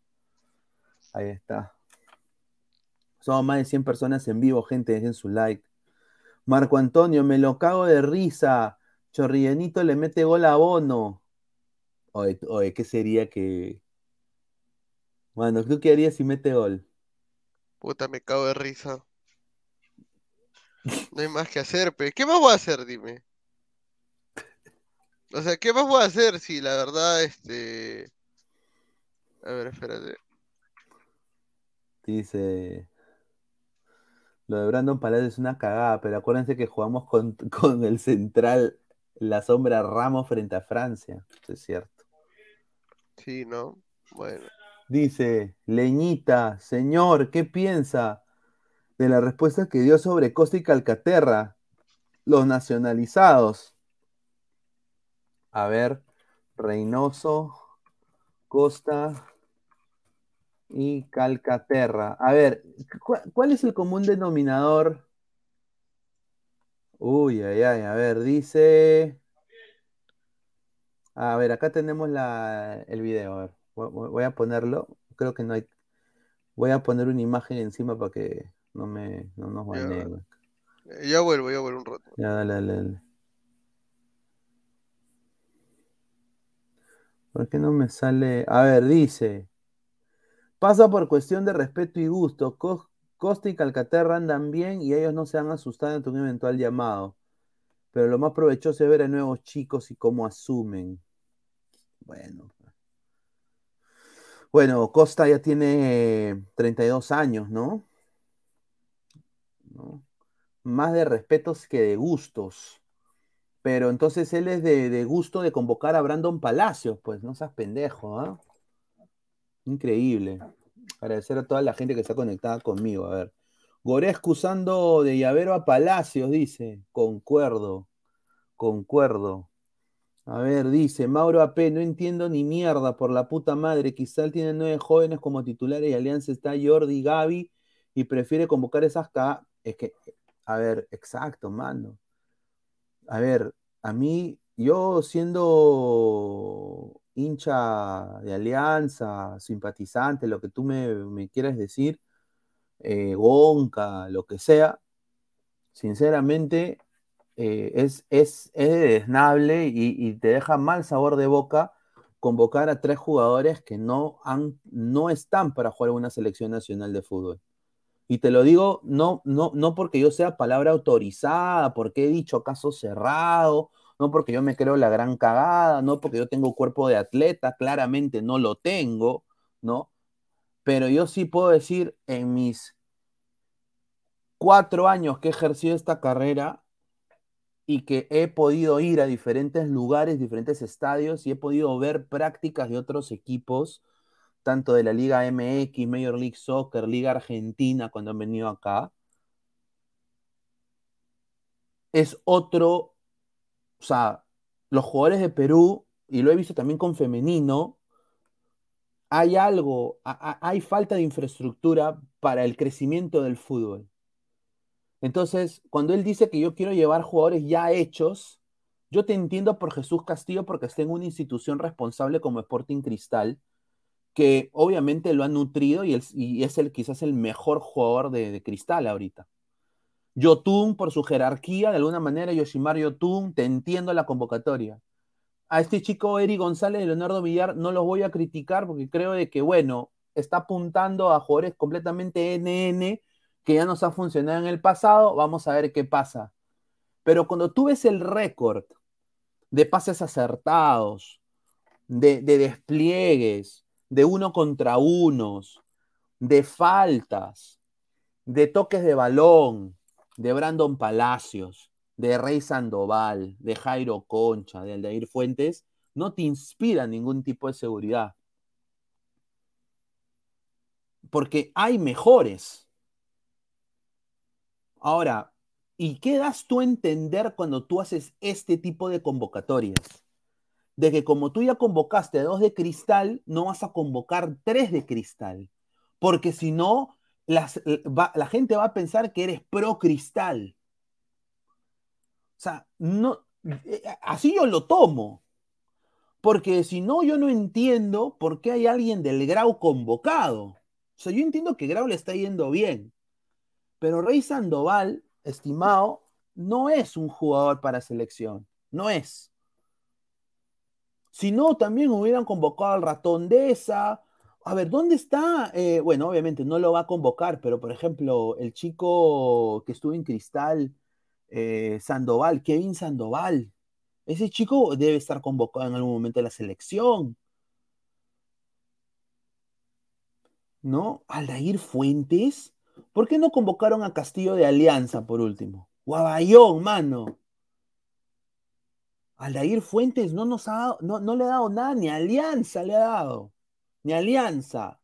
Ahí está. Somos más de 100 personas en vivo, gente, dejen su like. Marco Antonio, me lo cago de risa. Chorrillenito le mete gol a Bono. Oye, oye, ¿qué sería que... Mano, ¿tú qué harías si mete gol? Puta, me cago de risa. No hay más que hacer, pe. ¿Qué más voy a hacer, dime? O sea, ¿qué más voy a hacer si la verdad, este... A ver, espérate. Dice... Lo de Brandon Palacios es una cagada, pero acuérdense que jugamos con, con el central, la sombra Ramos frente a Francia. Eso es cierto. Sí, ¿no? Bueno. Dice, Leñita, señor, ¿qué piensa de la respuesta que dio sobre Costa y Calcaterra? Los nacionalizados. A ver, Reynoso, Costa y Calcaterra. A ver, ¿cu- ¿cuál es el común denominador? Uy, ay, ay, a ver, dice... A ver, acá tenemos la, el video. A ver, voy, a ponerlo. Creo que no hay. Voy a poner una imagen encima para que no me no nos Ya. baneen. Ya vuelvo, ya vuelvo un rato. Ya, dale, dale, dale. ¿Por qué no me sale? A ver, dice. Pasa por cuestión de respeto y gusto. Co- Costa y Calcaterra andan bien y ellos no se han asustado ante un eventual llamado. Pero lo más provechoso es ver a nuevos chicos y cómo asumen. Bueno. Bueno, Costa ya tiene 32 años, ¿no? Más de respetos que de gustos. Pero entonces él es de, de gusto de convocar a Brandon Palacios, pues no seas pendejo, ¿ah? Increíble. Agradecer a toda la gente que está conectada conmigo. A ver. Gorescu usando de llavero a Palacios, dice. Concuerdo. Concuerdo. A ver, dice Mauro AP, no entiendo ni mierda por la puta madre. Quizá él tiene nueve jóvenes como titulares y Alianza está Jordi, Gaby y prefiere convocar esas ca... Es que, a ver, exacto, mano. A ver, a mí, yo siendo hincha de Alianza, simpatizante, lo que tú me, quieras decir, eh, Gonca, lo que sea, sinceramente eh, es, es, es desnable y, y te deja mal sabor de boca convocar a tres jugadores que no, han, no están para jugar una selección nacional de fútbol. Y te lo digo no, no, no porque yo sea palabra autorizada, porque he dicho caso cerrado, no porque yo me creo la gran cagada, no porque yo tengo cuerpo de atleta, claramente no lo tengo, ¿no? Pero yo sí puedo decir en mis cuatro años que he ejercido esta carrera y que he podido ir a diferentes lugares, diferentes estadios y he podido ver prácticas de otros equipos, tanto de la Liga MX, Major League Soccer, Liga Argentina, cuando han venido acá. Es otro, o sea, los jugadores de Perú, y lo he visto también con femenino, hay algo, hay falta de infraestructura para el crecimiento del fútbol. Entonces, cuando él dice que yo quiero llevar jugadores ya hechos, yo te entiendo por Jesús Castillo porque está en una institución responsable como Sporting Cristal, que obviamente lo ha nutrido y, es el, quizás el mejor jugador de, Cristal ahorita. Yotun, por su jerarquía, de alguna manera, Yoshimar Yotun, te entiendo la convocatoria. A este chico Eri González y Leonardo Villar no los voy a criticar porque creo de que, bueno, está apuntando a jugadores completamente NN que ya nos ha funcionado en el pasado, vamos a ver qué pasa. Pero cuando tú ves el récord de pases acertados, de, despliegues, de uno contra unos, de faltas, de toques de balón, de Brandon Palacios, de Rey Sandoval, de Jairo Concha, de Aldair Fuentes, no te inspira ningún tipo de seguridad. Porque hay mejores. Ahora, ¿y qué das tú a entender cuando tú haces este tipo de convocatorias? De que como tú ya convocaste dos de cristal, no vas a convocar tres de cristal. Porque si no, la gente va a pensar que eres pro cristal. O sea, no, eh, así yo lo tomo. Porque si no, yo no entiendo por qué hay alguien del Grau convocado. O sea, yo entiendo que Grau le está yendo bien. Pero Rey Sandoval, estimado, no es un jugador para selección. No es. Si no, también hubieran convocado al ratón de esa. A ver, ¿dónde está? Eh, bueno, obviamente no lo va a convocar, pero por ejemplo, el chico que estuvo en Cristal, eh, Sandoval, Kevin Sandoval. Ese chico debe estar convocado en algún momento de la selección. ¿No? Aldair Fuentes ¿Por qué no convocaron a Castillo de Alianza por último? Guabayón, mano. Aldair Fuentes no nos ha dado, no, no le ha dado nada, ni Alianza le ha dado. Ni Alianza.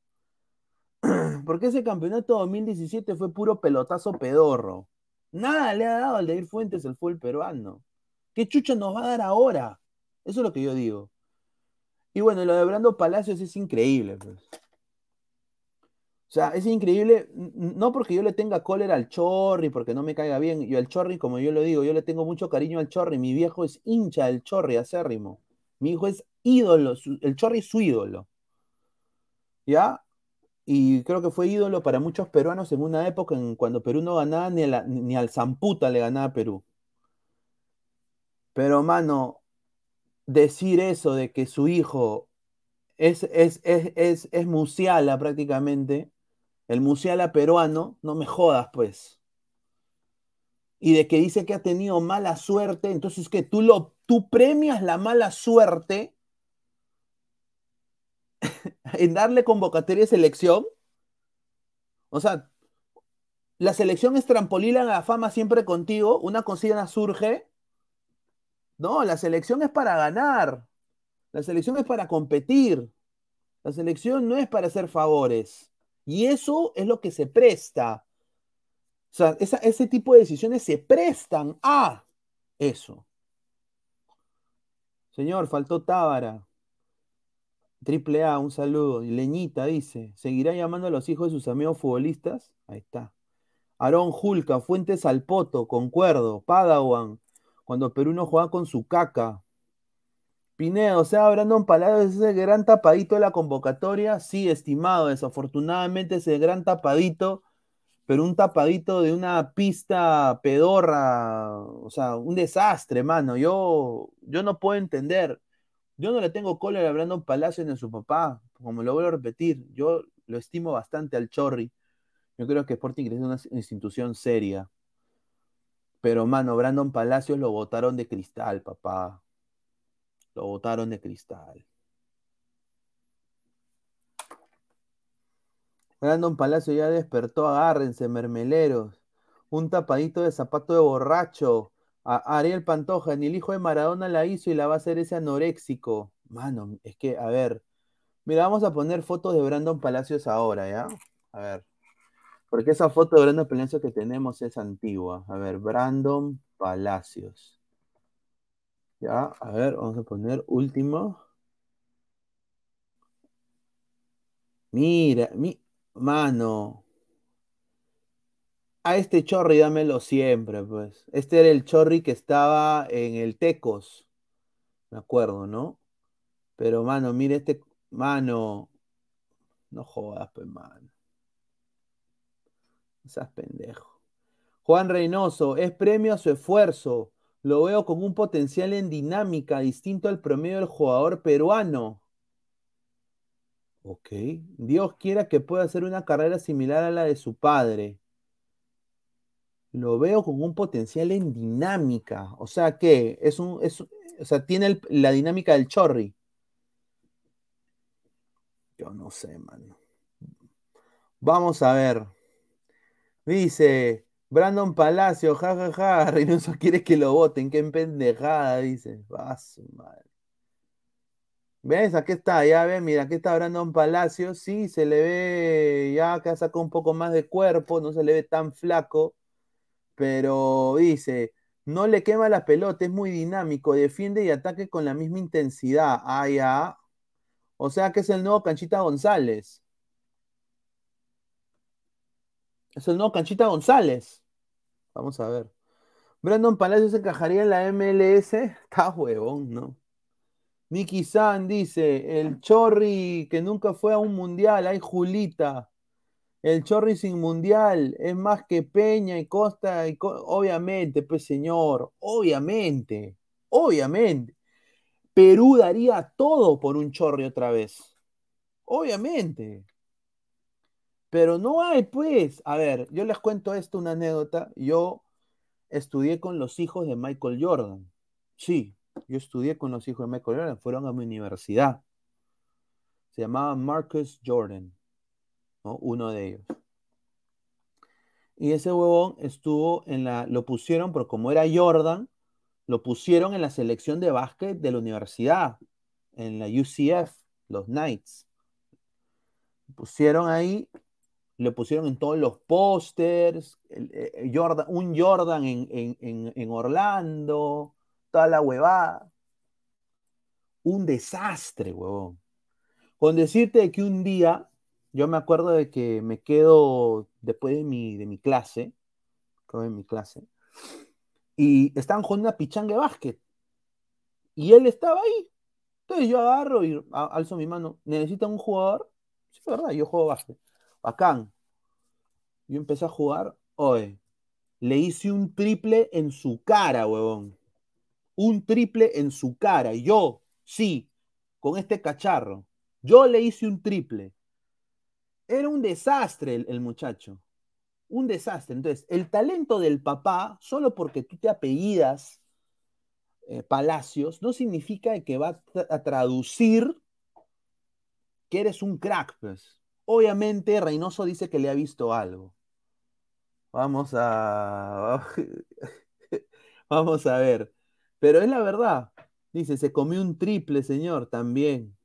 Porque ese campeonato 2017 fue puro pelotazo pedorro. Nada le ha dado a Aldair Fuentes el fútbol peruano. ¿Qué chucha nos va a dar ahora? Eso es lo que yo digo. Y bueno, lo de Brando Palacios es increíble. Pues. O sea, es increíble, no porque yo le tenga cólera al Chorri, porque no me caiga bien. Yo al Chorri, como yo lo digo, yo le tengo mucho cariño al Chorri. Mi viejo es hincha del Chorri, acérrimo. Mi hijo es ídolo, el Chorri es su ídolo. ¿Ya? Y creo que fue ídolo para muchos peruanos en una época en cuando Perú no ganaba ni, ni al Zamputa le ganaba a Perú. Pero, mano, decir eso de que su hijo es, es, es, es, es Musiala prácticamente, el Musiala peruano, no me jodas, pues. Y de que dice que ha tenido mala suerte, entonces que tú lo tú premias la mala suerte en darle convocatoria de selección. O sea, la selección es trampolina a la fama siempre contigo, una consigna surge. No, la selección es para ganar. La selección es para competir. La selección no es para hacer favores. Y eso es lo que se presta. O sea, ese tipo de decisiones se prestan a eso. Señor, faltó Tábara. Triple A, un saludo. Leñita dice, ¿seguirá llamando a los hijos de sus amigos futbolistas? Ahí está. Aarón Julca, Fuentes Alpoto, concuerdo. Padawan, cuando Perú no juega con su caca. Pineo, o sea, Brandon Palacios es ese gran tapadito de la convocatoria. Sí, estimado, desafortunadamente ese gran tapadito, pero un tapadito de una pista pedorra, o sea, un desastre, mano. Yo, yo no puedo entender. Yo no le tengo cólera a Brandon Palacios ni a su papá, como lo vuelvo a repetir. Yo lo estimo bastante al Chorri. Yo creo que Sporting es una institución seria. Pero, mano, Brandon Palacios lo botaron de cristal, papá. Lo botaron de cristal. Brandon Palacio ya despertó, agárrense, mermeleros. Un tapadito de zapato de borracho. A Ariel Pantoja, ni el hijo de Maradona la hizo y la va a hacer ese anoréxico. Mano, es que, a ver. Mira, vamos a poner fotos de Brandon Palacios ahora, ¿ya? A ver. Porque esa foto de Brandon Palacios que tenemos es antigua. A ver, Brandon Palacios. Ya, a ver, vamos a poner último. Mira, mi mano. A este chorri dámelo siempre, pues. Este era el chorri que estaba en el Tecos. Me acuerdo, ¿no? Pero, mano, mire este. Mano. No jodas, pues, mano. Esas pendejo. Juan Reynoso, es premio a su esfuerzo. Lo veo con un potencial en dinámica distinto al promedio del jugador peruano. Ok. Dios quiera que pueda hacer una carrera similar a la de su padre. Lo veo con un potencial en dinámica. O sea, ¿qué? Es un, es, o sea, tiene la dinámica del chorri. Yo no sé, mano. Vamos a ver. Dice Brandon Palacio, jajaja, Reynoso quiere que lo voten, qué pendejada, dice. Va su madre. ¿Ves? Aquí está, ya ves, mira, aquí está Brandon Palacio, sí, se le ve ya que ha sacado un poco más de cuerpo, no se le ve tan flaco, pero dice, no le quema la pelota, es muy dinámico, defiende y ataque con la misma intensidad. Ah, ya. O sea que es el nuevo Canchita González. Es el nuevo Canchita González. Vamos a ver. Brandon Palacios encajaría en la MLS. Está huevón, ¿no? Nicky San dice: El Chorri que nunca fue a un mundial. Ay, Julita. El Chorri sin mundial es más que Peña y Costa. Y Co- obviamente, pues señor. Obviamente. Obviamente. Perú daría todo por un Chorri otra vez. Obviamente. Pero no hay, pues. A ver, yo les cuento esto, una anécdota. Yo estudié con los hijos de Michael Jordan. Sí, yo estudié con los hijos de Michael Jordan. Fueron a mi universidad. Se llamaba Marcus Jordan, ¿no? Uno de ellos. Y ese huevón estuvo en la. Lo pusieron, pero como era Jordan, lo pusieron en la selección de básquet de la universidad, en la UCF, los Knights. Pusieron ahí le pusieron en todos los pósters, el Jordan- un Jordan en, en- en- en Orlando, toda la huevada. Un desastre, huevón. Con decirte que un día, yo me acuerdo de que me quedo después de mi, de mi clase, quedo en mi clase, y estaban jugando una pichanga de básquet. Y él estaba ahí. Entonces yo agarro y alzo mi mano. ¿Necesitan un jugador? Sí, verdad, yo juego básquet. Bacán. Yo empecé a jugar, oye, le hice un triple en su cara, huevón. Un triple en su cara. Yo, sí, con este cacharro. Yo le hice un triple. Era un desastre el, muchacho. Un desastre. Entonces, el talento del papá, solo porque tú te apellidas eh, Palacios, no significa que va a traducir que eres un crack, pues. Obviamente, Reynoso dice que le ha visto algo. Vamos a. Vamos a ver. Pero es la verdad. Dice, se comió un triple, señor, también.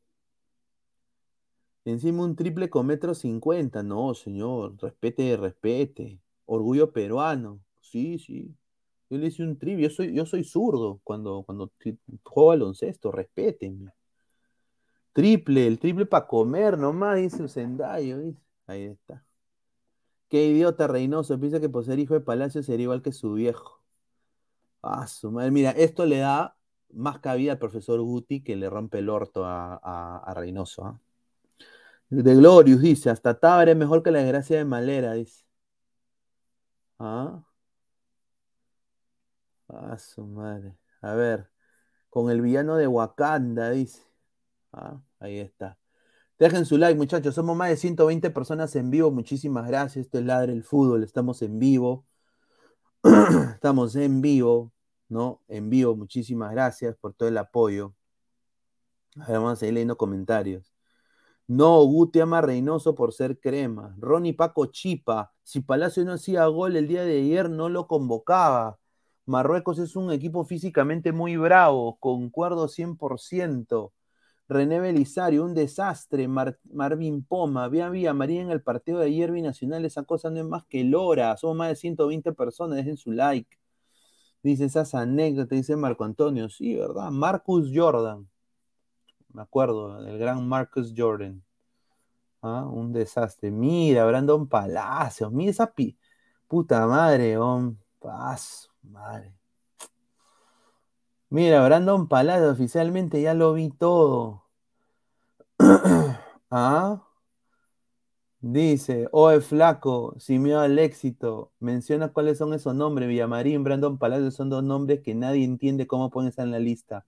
Encima un triple con metro cincuenta. No, señor. Respete, respete. Orgullo peruano. Sí, sí. Yo le hice un triple. Yo soy, yo soy zurdo cuando, cuando juego baloncesto. Respétenme. Triple, el triple para comer nomás, dice Sendayo. dice. Ahí está. Qué idiota Reynoso. Piensa que por ser hijo de Palacio sería igual que su viejo. Ah, su madre. Mira, esto le da más cabida al profesor Guti que le rompe el orto a, a- a Reynoso. ¿ah? De Glorious dice, hasta Tábara es mejor que la desgracia de Malera, dice. ¿Ah? Ah, su madre. A ver, con el villano de Wakanda, dice. Ah, ahí está. Dejen su like, muchachos. Somos más de 120 personas en vivo. Muchísimas gracias. Esto es Ladre el Fútbol. Estamos en vivo. Estamos en vivo, ¿no? En vivo. Muchísimas gracias por todo el apoyo. A ver, vamos a seguir leyendo comentarios. No, Guti ama Reynoso por ser crema. Ronnie Paco Chipa. Si Palacio no hacía gol el día de ayer, no lo convocaba. Marruecos es un equipo físicamente muy bravo. Concuerdo 100%. René Belisario, un desastre. Mar- Marvin Poma, vean Villa María en el partido de ayer binacional. Esa cosa no es más que Lora. Somos más de 120 personas. Dejen su like. Dice esas anécdotas, dice Marco Antonio. Sí, ¿verdad? Marcus Jordan. Me acuerdo, del gran Marcus Jordan. Ah, un desastre. Mira, Brandon Palacios. Mira esa pi... puta madre, hom. Paz, madre. Mira, Brandon Palacios, oficialmente ya lo vi todo. ah. Dice, oe flaco, sin miedo al éxito. Menciona cuáles son esos nombres. Villamarín, Brandon Palacios son dos nombres que nadie entiende cómo estar en la lista.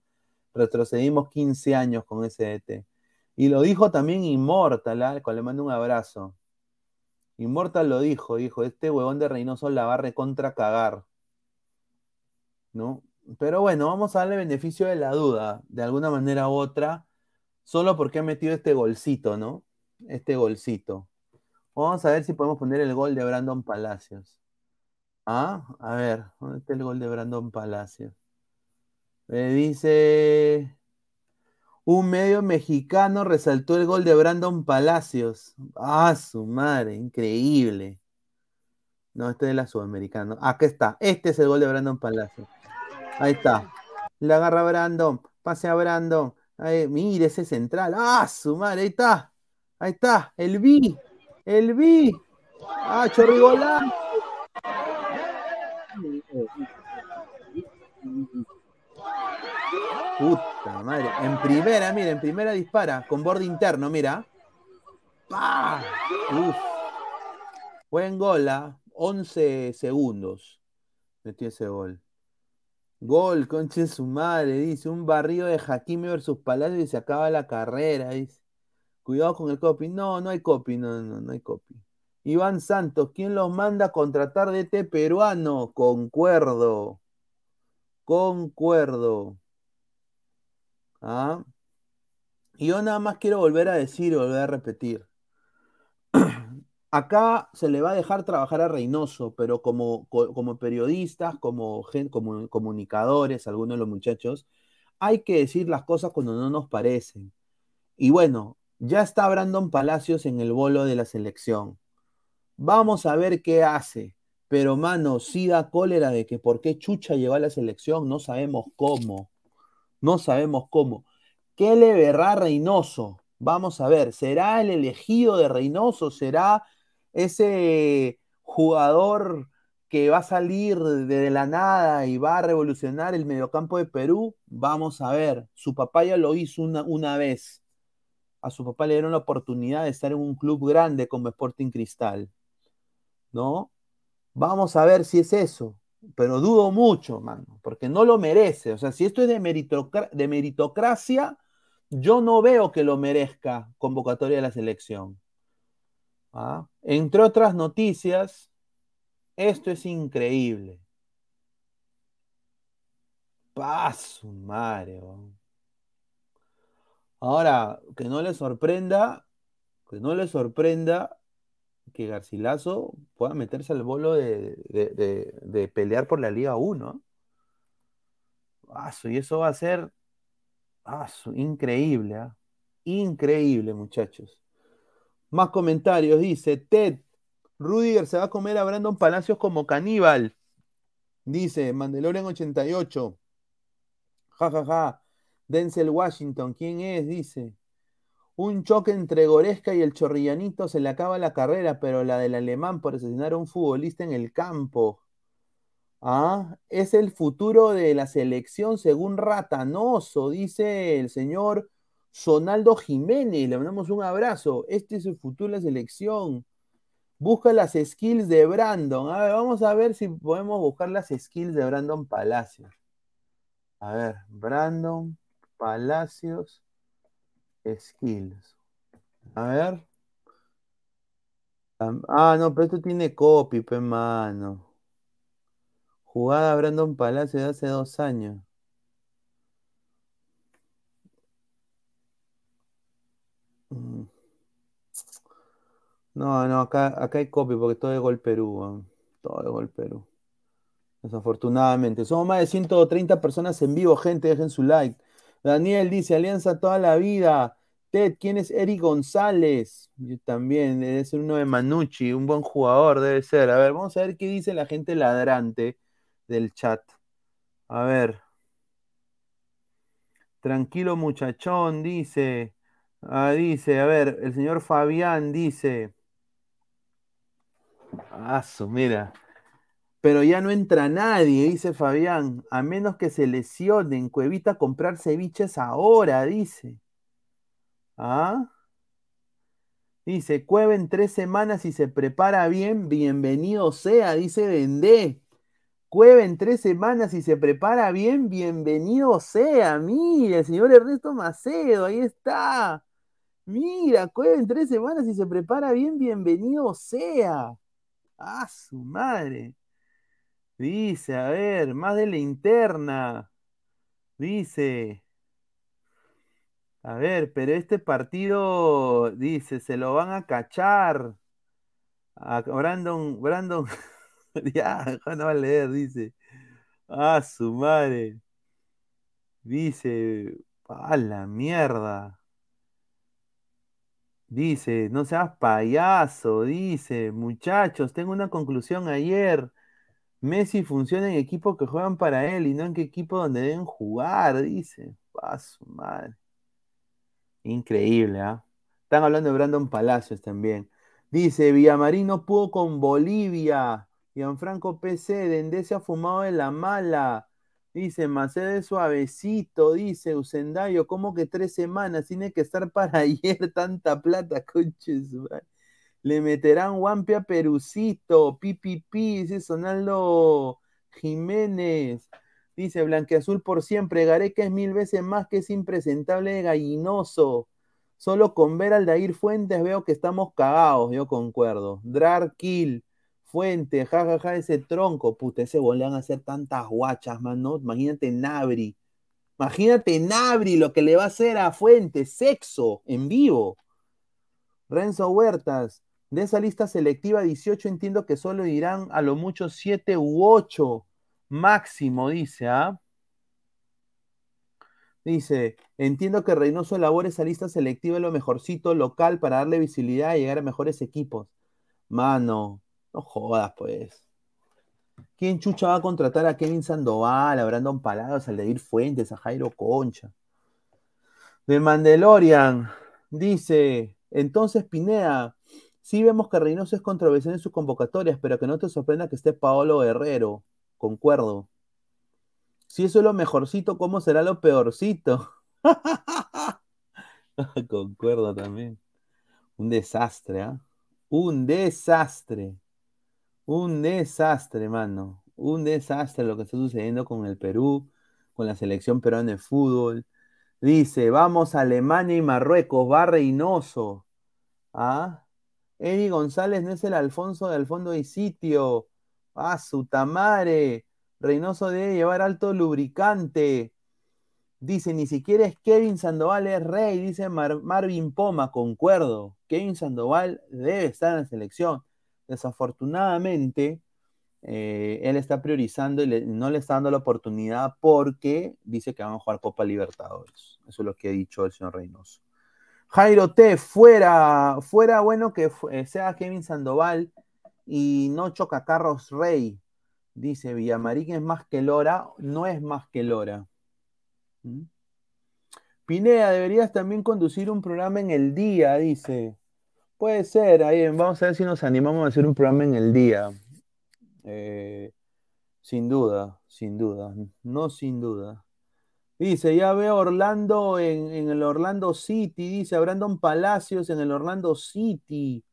Retrocedimos 15 años con ese DT. Y lo dijo también Immortal, al le mando un abrazo. Immortal lo dijo, dijo, este huevón de Reynoso la va a cagar. ¿No? Pero bueno, vamos a darle beneficio de la duda, de alguna manera u otra, solo porque ha metido este golcito, ¿no? Este golcito. Vamos a ver si podemos poner el gol de Brandon Palacios. Ah, a ver, ¿dónde está el gol de Brandon Palacios? Me dice. Un medio mexicano resaltó el gol de Brandon Palacios. Ah, su madre, increíble. No, este es la sudamericana. Acá está. Este es el gol de Brandon Palacios. Ahí está. Le agarra Brandon. Pase a Brandon. Mire ese central. Ah, su madre. Ahí está. Ahí está. El B. El B. Ah, Chorrigolán. Puta madre. En primera, mira, en primera dispara. Con borde interno, mira. ¡Pah! Uf. Buen gol, ¿ah? 11 segundos. Metió ese gol. Gol, conche su madre, dice. Un barrio de Hakimi versus Palacio y se acaba la carrera, dice. Cuidado con el copy. No, no hay copy, no, no, no hay copy. Iván Santos, ¿quién los manda a contratar de este peruano? Concuerdo. Concuerdo. ¿Ah? Y yo nada más quiero volver a decir y volver a repetir. Acá se le va a dejar trabajar a Reynoso, pero como, co- como periodistas, como, como comunicadores, algunos de los muchachos, hay que decir las cosas cuando no nos parecen. Y bueno, ya está Brandon Palacios en el bolo de la selección. Vamos a ver qué hace. Pero, mano, sí da cólera de que por qué Chucha llegó a la selección, no sabemos cómo. No sabemos cómo. ¿Qué le verá Reynoso? Vamos a ver, ¿será el elegido de Reynoso? ¿Será ese jugador que va a salir de la nada y va a revolucionar el mediocampo de Perú? Vamos a ver. Su papá ya lo hizo una, una vez. A su papá le dieron la oportunidad de estar en un club grande como Sporting Cristal. ¿No? Vamos a ver si es eso. Pero dudo mucho, mano, porque no lo merece. O sea, si esto es de, de meritocracia, yo no veo que lo merezca convocatoria de la selección. ¿Ah? Entre otras noticias, esto es increíble. Paso, Mario. Ahora, que no le sorprenda, que no le sorprenda que Garcilaso pueda meterse al bolo de, de- de- de pelear por la Liga 1. Ah, y eso va a ser ah, increíble. Increíble, muchachos. Más comentarios, dice Ted, Rudiger se va a comer a Brandon Palacios como caníbal. Dice Mandalorian 88. Ja, ja, ja. Denzel Washington, ¿quién es? Dice. Un choque entre Goresca y el Chorrillanito se le acaba la carrera, pero la del alemán por asesinar a un futbolista en el campo. Ah, es el futuro de la selección según Ratanoso, dice el señor Sonaldo Jiménez. Le mandamos un abrazo. Este es el futuro de la selección. Busca las skills de Brandon. A ver, vamos a ver si podemos buscar las skills de Brandon Palacios. A ver, Brandon Palacios skills. A ver. Ah, no, pero esto tiene copy, pe mano. Jugada Brandon Palacio de hace dos años. Mm. No, no, acá, acá hay copy porque todo es gol Perú. Todo es gol Perú. Desafortunadamente. Somos más de 130 personas en vivo, gente. Dejen su like. Daniel dice: Alianza toda la vida. Ted, ¿quién es Eric González? Yo también, debe ser uno de Manucci, un buen jugador, debe ser. A ver, vamos a ver qué dice la gente ladrante del chat. A ver. Tranquilo muchachón, dice. Ah, dice, a ver, el señor Fabián dice. Aso, mira. Pero ya no entra nadie, dice Fabián, a menos que se lesionen. Cuevita comprar ceviches ahora, dice. ¿Ah? Dice, Cueva en tres semanas y se prepara bien, bienvenido sea, dice Vendé. Cueva en tres semanas y se prepara bien, bienvenido sea. Mira, el señor Ernesto Macedo, ahí está. Mira, Cueva en tres semanas y se prepara bien, bienvenido sea. Ah, su madre. Dice, a ver, más de la interna. Dice. A ver, pero este partido, dice, se lo van a cachar. A Brandon, Brandon. ya, no va a leer, dice. Ah, su madre. Dice, a la mierda. Dice, no seas payaso, dice, muchachos, tengo una conclusión ayer. Messi funciona en equipos que juegan para él y no en qué equipo donde deben jugar, dice. A su madre. Increíble, ¿ah? Están hablando de Brandon Palacios también. Dice, Villamarín no pudo con Bolivia. Gianfranco PC, Dendé se ha fumado de la mala. Dice, Macedo es suavecito, dice Usendayo, ¿cómo que tres semanas? Tiene que estar para ayer tanta plata, conches. Le meterán Guampia Perucito, pipipi, dice Sonaldo Jiménez. Dice Blanqueazul por siempre, Gareca es mil veces más que es impresentable de gallinoso. Solo con ver al Dair Fuentes veo que estamos cagados, yo concuerdo. Kill, Fuente, jajaja, ese tronco, puta, ese volán a hacer tantas guachas, mano. Imagínate Nabri. Imagínate Nabri lo que le va a hacer a Fuente, sexo, en vivo. Renzo Huertas, de esa lista selectiva 18 entiendo que solo irán a lo mucho 7 u 8 máximo, dice, ¿ah? Dice, entiendo que Reynoso elabore esa lista selectiva lo mejorcito local para darle visibilidad y llegar a mejores equipos. Mano, no jodas, pues. ¿Quién chucha va a contratar a Kevin Sandoval, a Brandon Palados, a Leir Fuentes, a Jairo Concha? De Mandalorian, dice, entonces Pinea, sí vemos que Reynoso es controversial en sus convocatorias, pero que no te sorprenda que esté Paolo Herrero. Concuerdo. Si eso es lo mejorcito, ¿cómo será lo peorcito? Concuerdo también. Un desastre, ¿ah? Un desastre. Un desastre, mano. Un desastre lo que está sucediendo con el Perú, con la selección peruana de fútbol. Dice, vamos a Alemania y Marruecos, va Reynoso. ¿Ah? Eddie González no es el Alfonso de Alfondo y Sitio. Ah, su tamare. Reynoso debe llevar alto lubricante. Dice, ni siquiera es Kevin Sandoval es rey, dice Marvin Poma, concuerdo. Kevin Sandoval debe estar en la selección. Desafortunadamente, eh, él está priorizando y no le está dando la oportunidad porque dice que van a jugar Copa Libertadores. Eso es lo que ha dicho el señor Reynoso. Jairo T, fuera, fuera bueno que eh, sea Kevin Sandoval y no Chocacarros Rey. Dice Villamarín es más que Lora, no es más que Lora. ¿Mm? Deberías también conducir un programa en el día, dice. Puede ser, ahí vamos a ver si nos animamos a hacer un programa en el día. Eh, Sin duda, sin duda, no sin duda. Dice, ya veo Orlando en, en el Orlando City, dice, a Brandon Palacios en el Orlando City.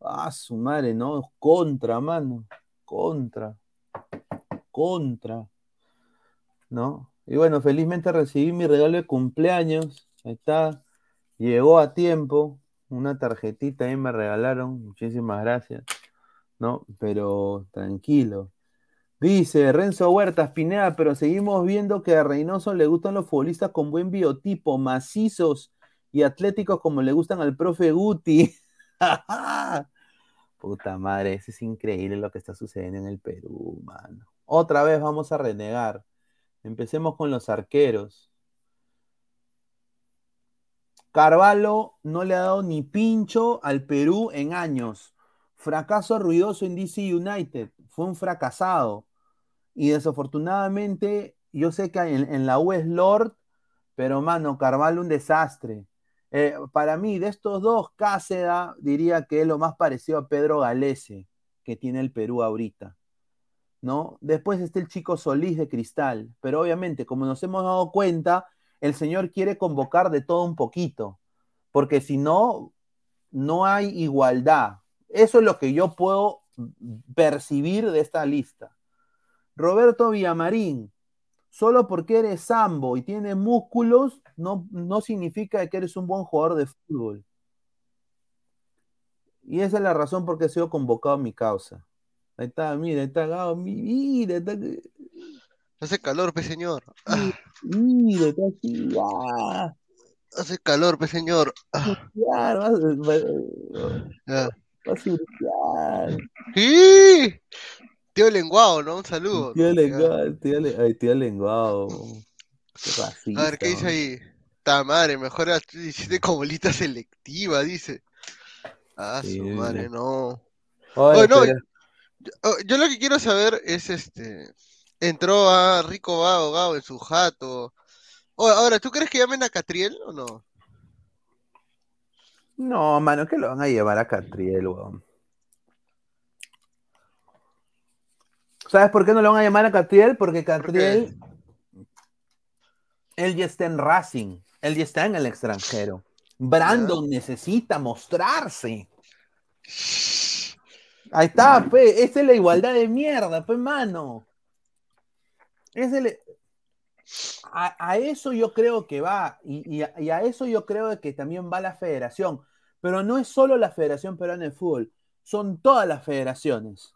Ah, su madre, no, contra, mano, contra, contra, ¿no? Y bueno, felizmente recibí mi regalo de cumpleaños, ahí está, llegó a tiempo, una tarjetita ahí me regalaron, muchísimas gracias, ¿no? Pero tranquilo. Dice Renzo Huertas Pineda, pero seguimos viendo que a Reynoso le gustan los futbolistas con buen biotipo, macizos y atléticos como le gustan al profe Guti. Puta madre, eso es increíble lo que está sucediendo en el Perú, mano. Otra vez vamos a renegar. Empecemos con los arqueros. Carvalho no le ha dado ni pincho al Perú en años. Fracaso ruidoso en DC United. Fue un fracasado. Y desafortunadamente, yo sé que en, en la U es Lord, pero mano, Carvalho un desastre. Eh, para mí, de estos dos, Cáceda diría que es lo más parecido a Pedro Galese que tiene el Perú ahorita. ¿No? Después está el chico Solís de Cristal, pero obviamente, como nos hemos dado cuenta, el señor quiere convocar de todo un poquito, porque si no, no hay igualdad. Eso es lo que yo puedo percibir de esta lista. Roberto Villamarín, solo porque eres sambo y tienes músculos, no, no significa que eres un buen jugador de fútbol. Y esa es la razón por qué he sido convocado a mi causa. Ahí está, mira, ahí está Gao, mira, está... Hace calor, pe señor. Mira, está así, ah, Hace calor, pe señor. claro, vas, vas- Ya. vas a brillar. ¡Sí! Tío Lenguado, ¿no? Un saludo. Tío ¿no? lenguado, tío, le- ay, tío lenguado. Racista, A ver, ¿qué dice ahí? Ta madre, mejor 17 como lista selectiva, dice. Ah, Sí, su madre, no. Oye, Oye, no, pero- Yo, oh, yo lo que quiero saber es este. Entró a Rico Vago Gao en su jato. Oye, ahora, ¿tú crees que llamen a Catriel o no? No, mano, que lo van a llevar a Catriel, weón. ¿Sabes por qué no lo van a llamar a Catriel? Porque Catriel, él ya está en Racing, él ya está en el extranjero. Brandon necesita mostrarse. Ahí está, pe, esa es la igualdad de mierda, pe, mano. Es el- a, a eso yo creo que va, y, y a, y a eso yo creo que también va la federación, pero no es solo la Federación Peruana de Fútbol, son todas las federaciones.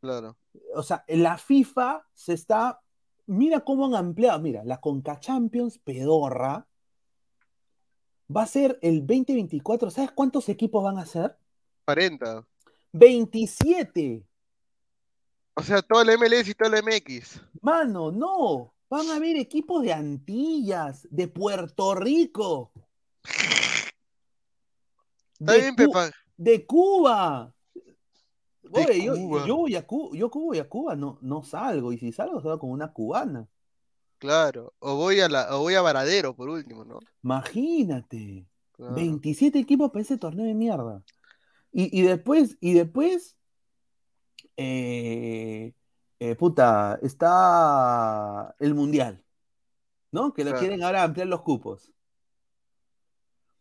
Claro. O sea, la FIFA se está, mira cómo han ampliado, mira, la Conca Champions pedorra va a ser el 2024, ¿sabes cuántos equipos van a ser? 40. 27. O sea, toda la MLS y toda la MX. Mano, no. Van a haber equipos de Antillas, de Puerto Rico. Está de bien, Cu- Pepa. De Cuba. Oye, yo, voy a Cuba, yo voy a Cuba, no, no salgo. Y si salgo, salgo con una cubana. Claro. O voy a la, o voy a Varadero, por último, ¿no? Imagínate. Claro. 27 equipos para ese torneo de mierda. Y, y después, y después, eh, eh, puta, está el Mundial, ¿no? Que lo Claro. quieren ahora ampliar los cupos.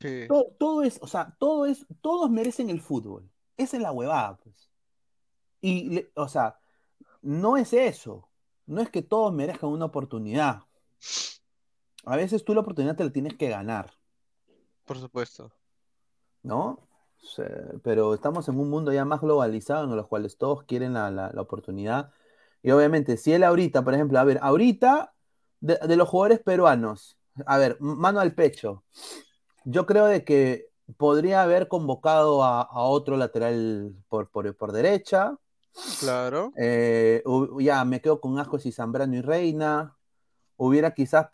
Sí. Todo, todo es, o sea, todo es, todos merecen el fútbol. Esa es la huevada, pues. Y, o sea, no es eso. No es que todos merezcan una oportunidad. A veces tú la oportunidad te la tienes que ganar. Por supuesto. ¿no? Pero estamos en un mundo ya más globalizado en los cuales todos quieren la, la- la oportunidad. Y obviamente, si él ahorita, por ejemplo, a ver, ahorita de, de los jugadores peruanos, a ver, mano al pecho, yo creo de que podría haber convocado a, a otro lateral por, por, por derecha. Claro. Eh, ya me quedo con Ascos y Zambrano y Reina. Hubiera quizás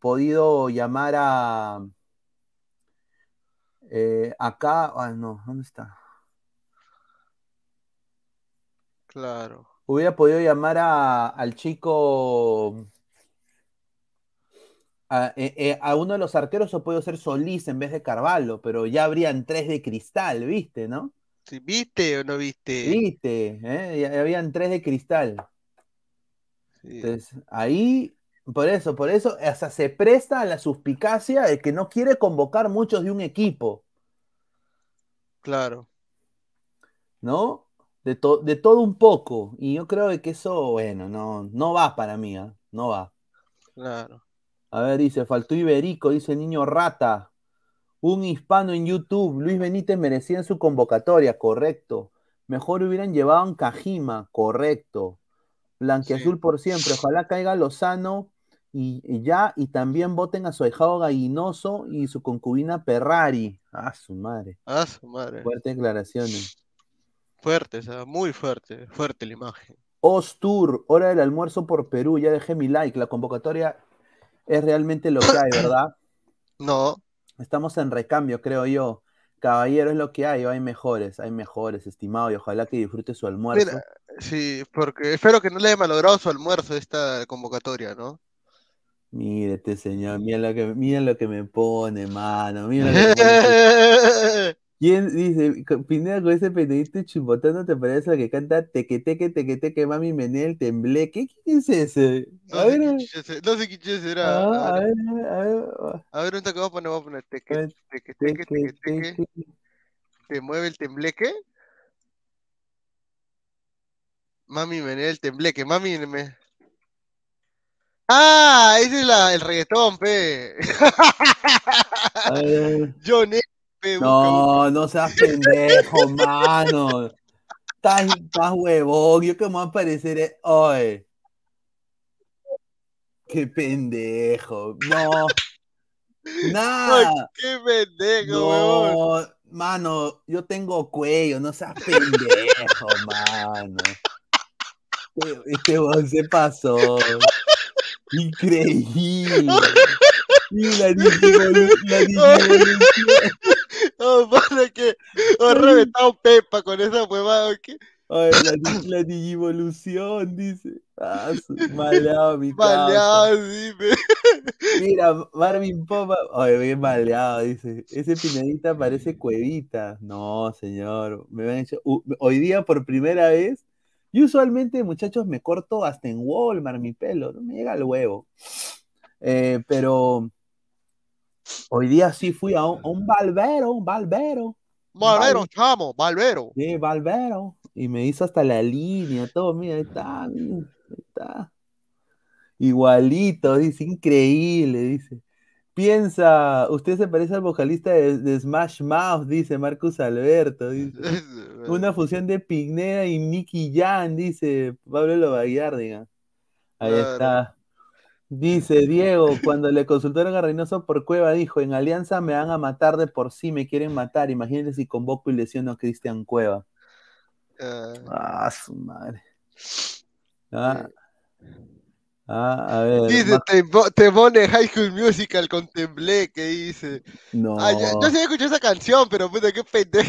podido llamar a eh, acá, ah, no, ¿dónde está? Claro. Hubiera podido llamar a, al chico, a, eh, a uno de los arqueros, o puede ser Solís en vez de Carvalho, pero ya habrían tres de cristal, ¿viste, no? ¿Viste o no viste? ¿Viste? ¿eh? Habían tres de cristal. Sí. Entonces, ahí, por eso, por eso, hasta se presta a la suspicacia de que no quiere convocar muchos de un equipo, Claro. ¿no? De, to- de todo un poco. Y yo creo que eso, bueno, no, no va para mí, ¿ah? No va. Claro. A ver, dice, faltó Iberico, dice Niño Rata. Un hispano en YouTube. Luis Benítez merecía en su convocatoria, correcto. Mejor hubieran llevado a un Kajima, correcto. Blanquiazul Sí. por siempre. Ojalá caiga Lozano y, y ya. Y también voten a su ahijado Gallinoso y su concubina Ferrari. Ah, su madre. Ah, su madre. Fuertes declaraciones. Fuerte, o sea, muy fuerte. Fuerte la imagen. Ostur, hora del almuerzo por Perú. Ya dejé mi like. La convocatoria es realmente lo que hay, ¿verdad? No. Estamos en recambio, creo yo. Caballero es lo que hay, hay mejores, hay mejores, estimado, y ojalá que disfrute su almuerzo. Mira, sí, porque espero que no le haya malogrado su almuerzo esta convocatoria, ¿no? Mire este señor, mira lo que, mira lo que me pone, mano. Mira lo que me pone. ¿Quién dice? Pineda con ese pendejíto chimbotano te parece al que canta teque teque teque teque mami menel tembleque? ¿Quién es ese? No A sé ver, qué no sé qué chucha será. A a ver, a ver, a ver, ahorita que voy a poner, voy a poner teque, ver, teque, teque, teque, teque, teque, teque. te mueve el tembleque. Mami menea el tembleque, mami me... Ah, ese es la, el reggaetón, pe. John pe, busca, busca. No, no seas pendejo, mano. Estás, estás huevón. Yo que me voy a parecer. eh, Oye. Qué pendejo. No. Nada. qué pendejo. No. Mano, yo tengo cuello. No seas pendejo, mano. Este- Este se pasó. Increíble. La digivolución. Oh, para que he reventado Pepa con esa huevada, ¿qué? Ay, la, la digivolución, dice. Ah, maleado, mi. Maleado, sí, pe. Mira, Marvin Popa. Ay, bien maleado, dice. Ese pinedita parece cuevita. No, señor. Me han hecho. u- hoy día, por primera vez. Yo usualmente, muchachos, me corto hasta en Walmart mi pelo. No me llega al huevo. Eh, pero. Hoy día sí fui a un, a un barbero, un barbero. Valvero, Vale. chamo, Valvero. Sí, barbero. Y me hizo hasta la línea, todo, mira, ahí está, mira, ahí está. Igualito, dice, increíble, dice. Piensa, usted se parece al vocalista de, de Smash Mouth, dice Marcus Alberto, dice. Una fusión de Pignea y Nicky Jan, dice Pablo Lovaguiardiga. Ahí Claro. está. Dice Diego, cuando le consultaron a Reynoso por Cueva, dijo, en Alianza me van a matar de por sí, me quieren matar. Imagínense si convoco y lesiono a Cristian Cueva. Ah, Ah, su madre. Ah, ah, a ver. Dice, ma- te, po- te pone High School Musical con Tembleque, dice. No. Ah, ya- yo sí escuché esa canción, pero puta, qué pendejo.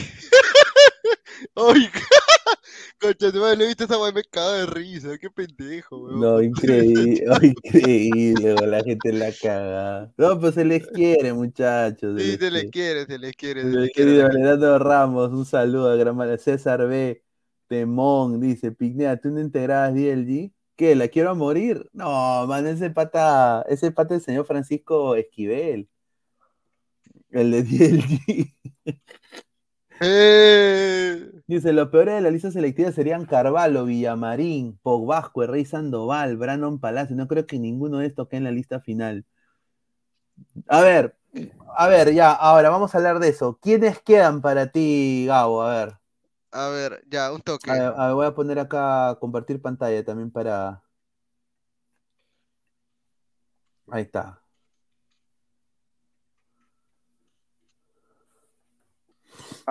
Oye, concha, le he visto esa weá me cago de risa, qué pendejo, weón. No, increíble, oh, increíble, la gente la caga. No, pues se les quiere, muchachos. Sí, se les quiere. se les quiere, se Mi les quiere. Leonardo Ramos, un saludo a Gramala. César B. Temón dice: Pignea, ¿tú no integrabas DLG? ¿Qué? ¿La quiero a morir? No, man, ese pata, ese pata del señor Francisco Esquivel. El de DLG. Eh, Dice: Los peores de la lista selectiva serían Carvalho, Villamarín, Pogbasco, Rey Sandoval, Brandon Palacio. No creo que ninguno de estos quede en la lista final. A ver, a ver, ya, ahora vamos a hablar de eso. ¿Quiénes quedan para ti, Gabo? A ver. a ver, ya, un toque. A ver, a ver, voy a poner acá compartir pantalla también para. Ahí está.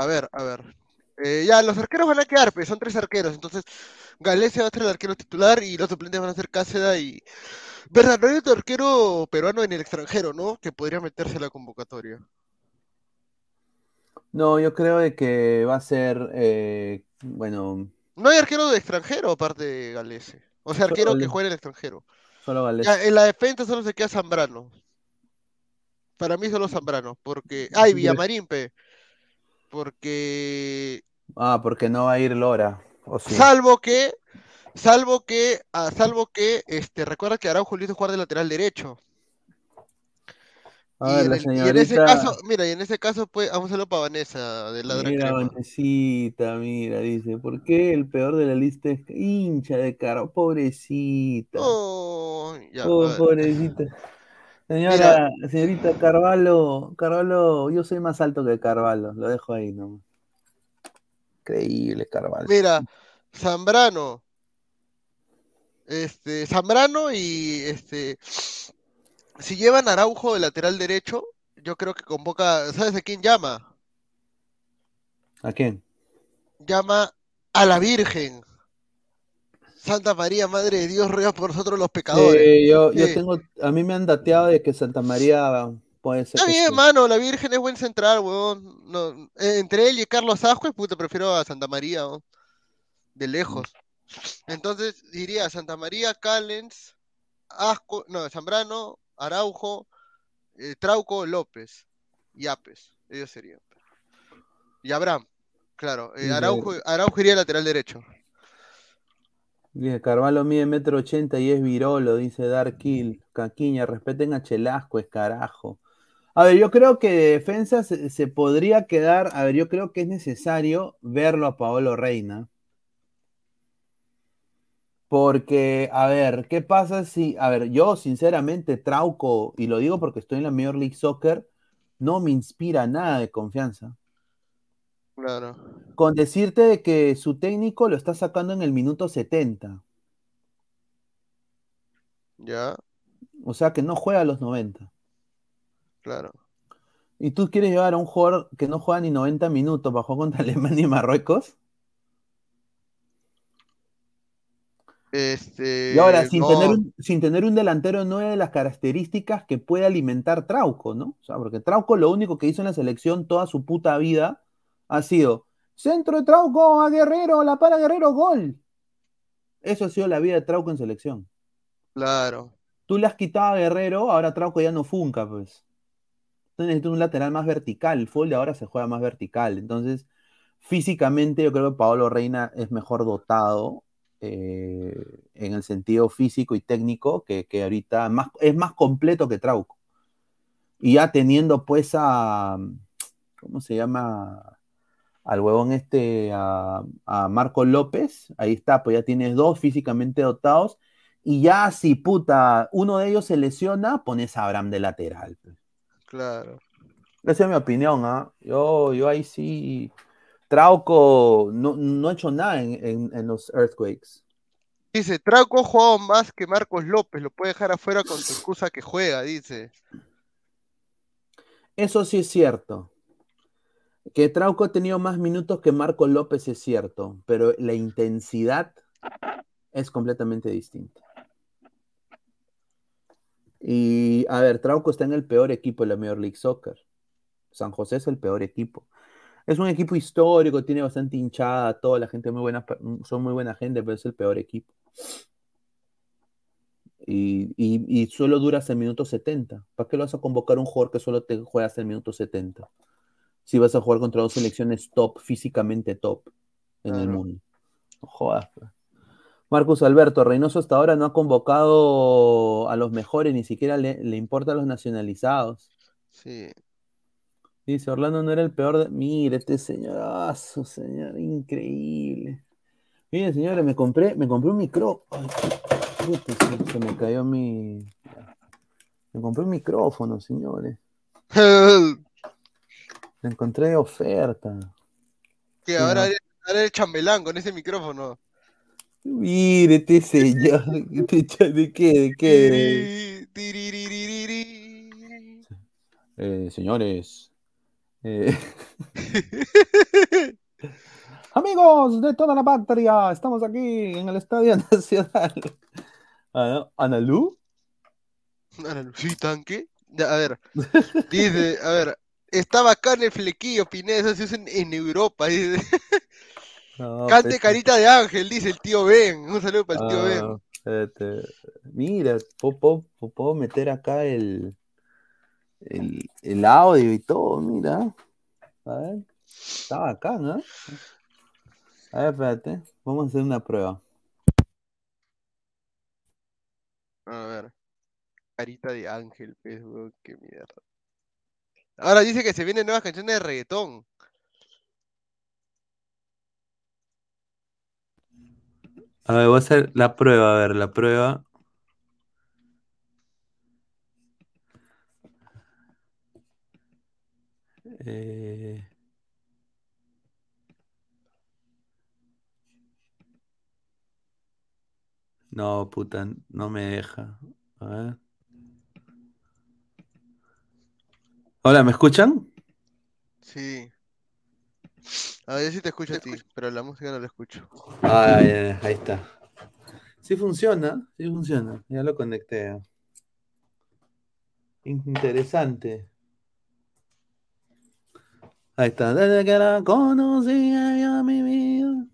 A ver, a ver. Eh, ya, los arqueros van a quedar, pues son tres arqueros. Entonces, Galecia va a ser el arquero titular y los suplentes van a ser Cáceda y. ¿Verdad? No hay otro arquero peruano en el extranjero, ¿no? Que podría meterse a la convocatoria. No, yo creo de que va a ser, eh, bueno, No hay arquero de extranjero aparte de Galese. O sea, arquero que juegue en el extranjero. solo Gales. Ya, en la defensa solo se queda Zambrano. Para mí solo Zambrano. Porque. Ay, Villamarín, pe. Porque. Ah, porque no va a ir Lora. O sí. Salvo que Salvo que, ah, salvo que, este, recuerda que Araujo hizo jugar de lateral derecho. A Y ver, en, la el- y en ese caso, mira, y en ese caso, pues, vamos a hacerlo para Vanessa, de Ladra Mira. Vanesita, mira, dice, ¿por qué el peor de la lista es hincha de caro? Pobrecita. Oh, ya, Oh, pobrecita. Señora, señorita Carvalho, Carvalho, yo soy más alto que Carvalho, lo dejo ahí nomás. Increíble, Carvalho. Mira, Zambrano. Este, Zambrano y este. Si llevan Araujo de lateral derecho, yo creo que convoca. ¿Sabes a quién llama? ¿A quién? Llama a la Virgen. Santa María, Madre de Dios, ruega por nosotros los pecadores. Sí, yo, yo tengo, a mí me han dateado de que Santa María puede ser Está bien, sí. mano, la Virgen es buen central, weón. No, eh, entre él y Carlos Ascuez, puta, prefiero a Santa María, weón. De lejos. Entonces diría Santa María, Callens, Asco, no, Zambrano, Araujo, eh, Trauco, López y Apes. Ellos serían. Y Abraham, claro. eh, Araujo, Araujo iría lateral derecho. Dice, Carvalho mide metro ochenta y es virolo, dice Dark. Caquiña, respeten a Chelasco, es carajo. A ver, yo creo que de defensa se, se podría quedar. A ver, yo creo que es necesario verlo a Paolo Reina. Porque, a ver, ¿qué pasa si. A ver, yo sinceramente, Trauco, y lo digo porque estoy en la Major League Soccer, no me inspira nada de confianza. Claro. Con decirte de que su técnico lo está sacando en el minuto 70. Ya, O sea que no juega a los 90. claro. ¿Y tú quieres llevar a un jugador que no juega ni 90 minutos para jugar contra Alemania y Marruecos? Este. Y ahora, sin, no, tener un, sin tener un delantero no es de las características que puede alimentar Trauco, ¿no? O sea, porque Trauco lo único que hizo en la selección toda su puta vida ha sido centro de Trauco a Guerrero, la para Guerrero, gol. Eso ha sido la vida de Trauco en selección. Claro. Tú le has quitado a Guerrero, ahora Trauco ya no funca, pues. Entonces necesitas un lateral más vertical. El fútbol de ahora se juega más vertical. Entonces, físicamente, yo creo que Paolo Reina es mejor dotado eh, en el sentido físico y técnico que, que ahorita más, es más completo que Trauco. Y ya teniendo pues a. ¿Cómo se llama? Al huevón este, a, a Marco López. Ahí está, pues ya tienes dos físicamente dotados. Y ya si puta, uno de ellos se lesiona, pones a Abraham de lateral. pues. Claro. Esa es mi opinión, ¿ah? Yo, yo ahí sí. Trauco no, no ha hecho nada en, en- en los Earthquakes. Dice, Trauco ha jugado más que Marcos López, lo puede dejar afuera con tu excusa que juega, dice. Eso sí es cierto. Que Trauco ha tenido más minutos que Marco López es cierto, pero la intensidad es completamente distinta. Y a ver, Trauco está en el peor equipo de la Major League Soccer. San José es el peor equipo. Es un equipo histórico, tiene bastante hinchada, toda la gente muy buena, son muy buena gente, pero es el peor equipo. Y, y- y solo dura hasta el minuto 70. ¿Para qué lo vas a convocar un jugador que solo te juega hasta el minuto 70? Si vas a jugar contra dos selecciones top, físicamente top en el mundo. No jodas. Marcus Alberto, Reynoso hasta ahora no ha convocado a los mejores, ni siquiera le, le importa a los nacionalizados. Sí. Dice, Orlando no era el peor de... Mire, este señorazo, señor, increíble. Miren, señores, me compré, me compré un micro. Ay, puta, se, se me cayó mi... Me compré un micrófono, señores. Encontré de oferta. Que ahora eres, ahora eres chambelán con ese micrófono. Mire, este señor. ¿De qué? ¿De qué? Eh, señores. eh, Amigos de toda la patria, estamos aquí en el Estadio Nacional. Ah. ¿Analú? Ana, ¿Sí, tanque? Ya, a ver, dice, a ver, estaba acá en el flequillo, Pineda, eso se usa en, en Europa, dice. No, Cante carita de ángel, dice el tío Ben. Un saludo para el tío ah, Ben. espérate. Mira, puedo, puedo- puedo meter acá el, el, el audio y todo, mira. A ver, está bacán, ¿no? A ver, espérate, vamos a hacer una prueba. A ver. Carita de ángel, weón, qué mierda. Ahora dice que se vienen nuevas canciones de reggaetón. A ver, voy a hacer la prueba, a ver, la prueba. Eh, No, puta, no me deja. A ver. Hola, ¿me escuchan? Sí. A ver, yo sí te escucho a ti, pero la música no la escucho. Ah, ya, ahí está. Sí funciona, sí funciona. Ya lo conecté. Interesante. Ahí está. Desde que la conocí a mi vida.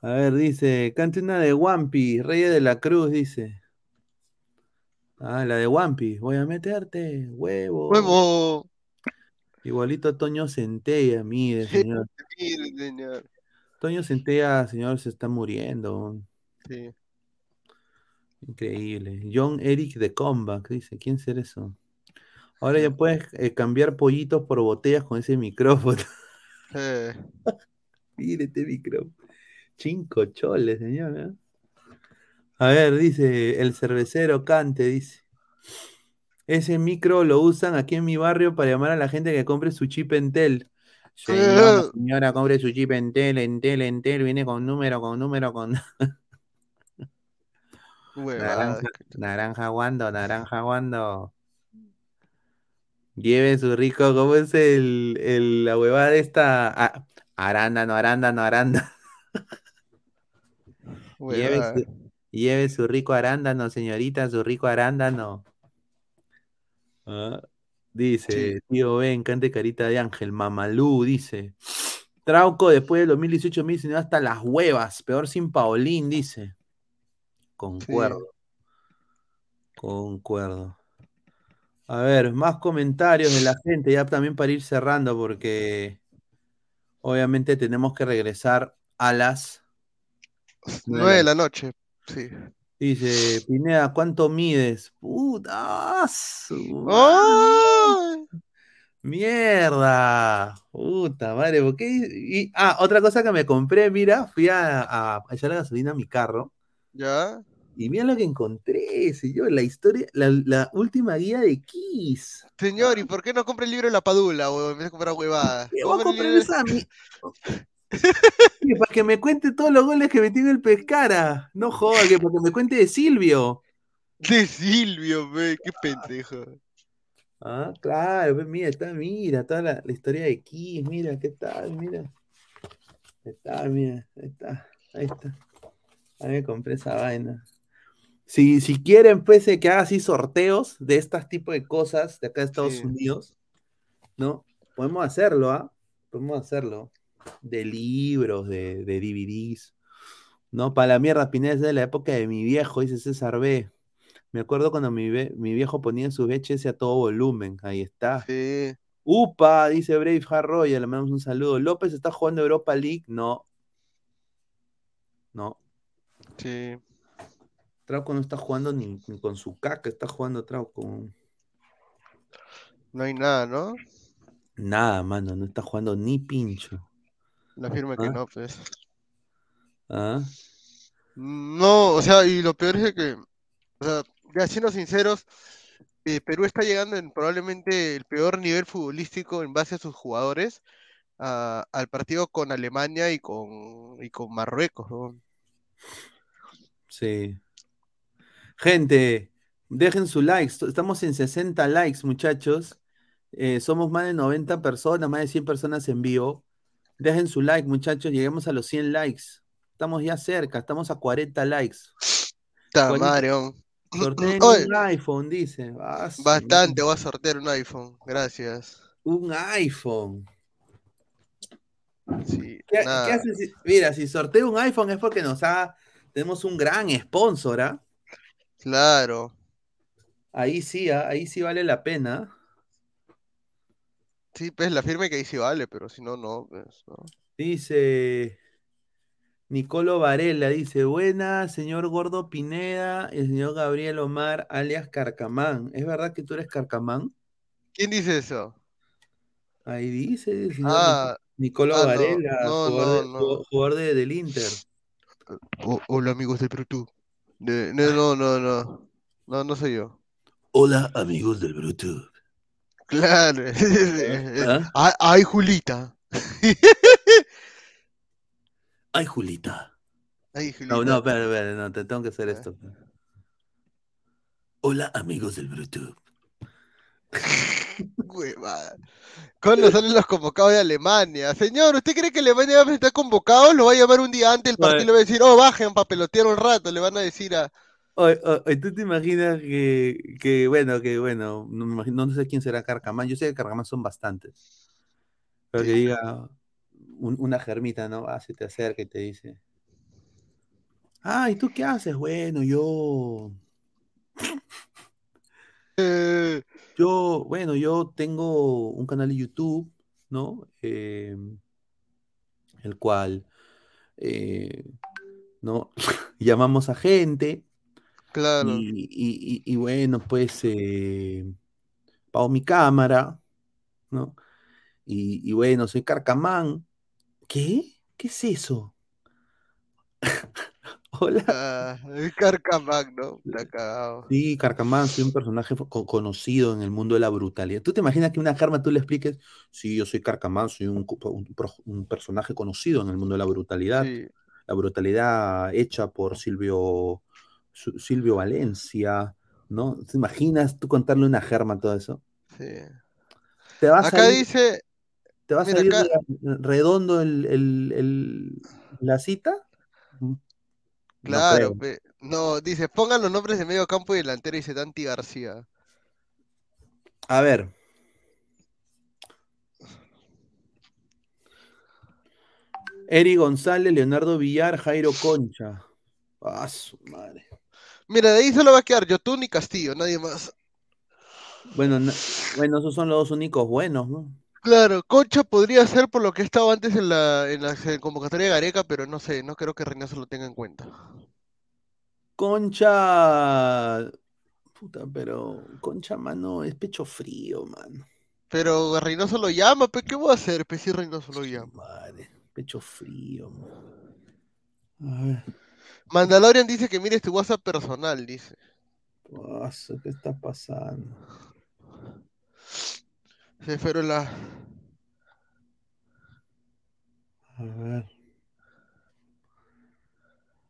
A ver, dice, cante una de Wampi, Reyes de la Cruz, dice. Ah, la de Wampi, voy a meterte, huevo. ¡Huevo! Igualito a Toño Centella, mire, señor. Mire, señor. Toño Centella, señor, se está muriendo. Sí. Increíble. John Eric de Comeback, dice, ¿quién será eso? Ahora ya puedes eh, cambiar pollitos por botellas con ese micrófono. Eh, Mire este micrófono. Cinco choles, señor. ¿eh? A ver, dice el cervecero Cante, dice. Ese micro lo usan aquí en mi barrio para llamar a la gente que compre su chip Entel. Señora, señora, compre su chip Entel, Entel, Entel, viene con número, con número, con naranja, naranja guando, naranja guando. Lleve su rico, ¿cómo es el, el- la huevada de esta? Ah, arándano, arándano, arándano. Su, lleve su rico arándano, señorita, su rico arándano. Ah, dice, tío Ben, cante carita de ángel. Mamalú dice. Trauco después del 2018 me dice, hasta las huevas, peor sin Paulín, dice. Concuerdo. Concuerdo. A ver, más comentarios de la gente, ya también para ir cerrando, porque obviamente tenemos que regresar a las Nueve de la noche. Sí. Dice, Pineda, ¿cuánto mides? Puta, su ¡Ay! mierda. Puta madre, ¿por qué? Y- ah, otra cosa que me compré, mira, fui a, a, a echarle gasolina a mi carro ¿Ya? y mira lo que encontré, señor, la historia, la, la última guía de Kiss. Señor, ¿y por qué no compra el libro de la padula, weón? En vez de comprar huevada. ¿Qué voy a comprar esa mi- Que para que me cuente todos los goles que metió el Pescara. No joda, que para que me cuente de Silvio. De Silvio, ve, qué pendejo. Ah, claro, pues mira, está, mira, toda la, la historia de Kiss, mira, ¿qué tal? Mira. Ahí Está, mira, ahí está, ahí está. Ahí me compré esa vaina. Si, si quieren, pues, eh, que haga así sorteos de estas tipos de cosas de acá de Estados Sí. Unidos, ¿no? Podemos hacerlo, ¿ah? Podemos hacerlo. De libros, de, de DVDs. No, para la mierda, Pineda es de la época de mi viejo, dice César B. Me acuerdo cuando mi, ve- mi viejo ponía en su VHS a todo volumen. Ahí está. Sí. Upa, dice Brave Hard Royal, le mandamos un saludo. López está jugando Europa League. No. No. Sí. Trauco no está jugando ni, ni con su caca, está jugando Trauco. No hay nada, ¿no? Nada, mano, no está jugando ni pincho. La firma que Ah. no, pues. ¿Ah? No, o sea, y lo peor es que, o sea, ya siendo sinceros, eh, Perú está llegando en probablemente el peor nivel futbolístico en base a sus jugadores a- al partido con Alemania y con, y con Marruecos, ¿no? Sí. Gente, dejen su like. Estamos en 60 likes, muchachos. Eh, somos más de 90 personas, más de 100 personas en vivo. Dejen su like, muchachos. Lleguemos a los 100 likes. Estamos ya cerca, estamos a 40 likes. Ta ¿Cuál es? madre, ¿no? Sorteen un iPhone, dice. Ah, bastante, voy a sortear un iPhone, gracias. Un iPhone. Sí, ¿Qué, qué si- Mira, si sorteo un iPhone es porque nos ha. Tenemos un gran sponsor, ¿ah? claro. Ahí sí, ¿ah? ahí sí vale la pena. Sí, pues la firma que ahí sí vale, pero si no, no, pues, ¿no? Dice. Nicolo Varela dice, buena, señor Gordo Pineda, el señor Gabriel Omar, alias Carcamán. ¿Es verdad que tú eres Carcamán? ¿Quién dice eso? Ahí dice el señor Ah, Nicolo ah, Varela, no, jugador, de- no, no. jugador de- del Inter. O- hola amigos del Brutu. De- no, no, no, no. No, no soy yo. Hola, amigos del Bruto. Claro. ¿Ah? Ay, ay, Julita. Ay, Julita. Ay, Julita. No, no, espera, espera, no, te tengo que hacer Ah. esto. Hola, amigos del Bruto. Huevada. ¿Cuándo salen los convocados de Alemania? Señor, ¿usted cree que Alemania va a estar convocado? Lo va a llamar un día antes del Oye. partido y le va a decir, oh, bajen para pelotear un rato. Le van a decir a. Oye, ¿tú te imaginas que, que, bueno, que, bueno, no, me imagino, no sé quién será Carcamán, yo sé que Carcamán son bastantes, pero que diga un- una germita, ¿no? Ah, se te acerca y te dice, ah, ¿y tú qué haces? Bueno, yo, eh, yo, bueno, yo tengo un canal de YouTube, ¿no? Eh, el cual, eh, ¿no? Llamamos a gente claro. y, y- y- y bueno, pues eh, pago mi cámara, ¿no? Y, bueno, soy Carcamán. ¿Qué? ¿Qué es eso? Hola. Es Carcamac, ¿no? Está cagado. Sí, Carcamán, soy un personaje co- conocido en el mundo de la brutalidad. ¿Tú te imaginas que una Karma tú le expliques? Sí, yo soy Carcamán, soy un, personaje conocido en el mundo de la brutalidad. Sí. La brutalidad hecha por Silvio, Silvio Valencia, ¿no? ¿Te imaginas tú contarle a una Germa todo eso? sí. Te va a Acá salir, dice, te va a salir acá- redondo el, el- el- la cita. No claro, pe- no, dice, pongan los nombres de medio campo y delantero, dice Dante García. A ver. Eri González, Leonardo Villar, Jairo Concha. Ah, su madre. Mira, de ahí solo va a quedar Yotun y Castillo, nadie más. Bueno, bueno, esos son los dos únicos buenos, ¿no? Claro, Concha podría ser por lo que he estado antes en la, en la convocatoria de Gareca, pero no sé, no creo que Reynoso lo tenga en cuenta. Concha. Puta, pero Concha, mano, es pecho frío, mano. Pero Reynoso lo llama, pues ¿qué voy a hacer? Pues si Reynoso lo llama. Madre, pecho frío, mano. A ver, Mandalorian dice que mires tu WhatsApp personal, dice. ¿qué está pasando? Se fueron la. A ver.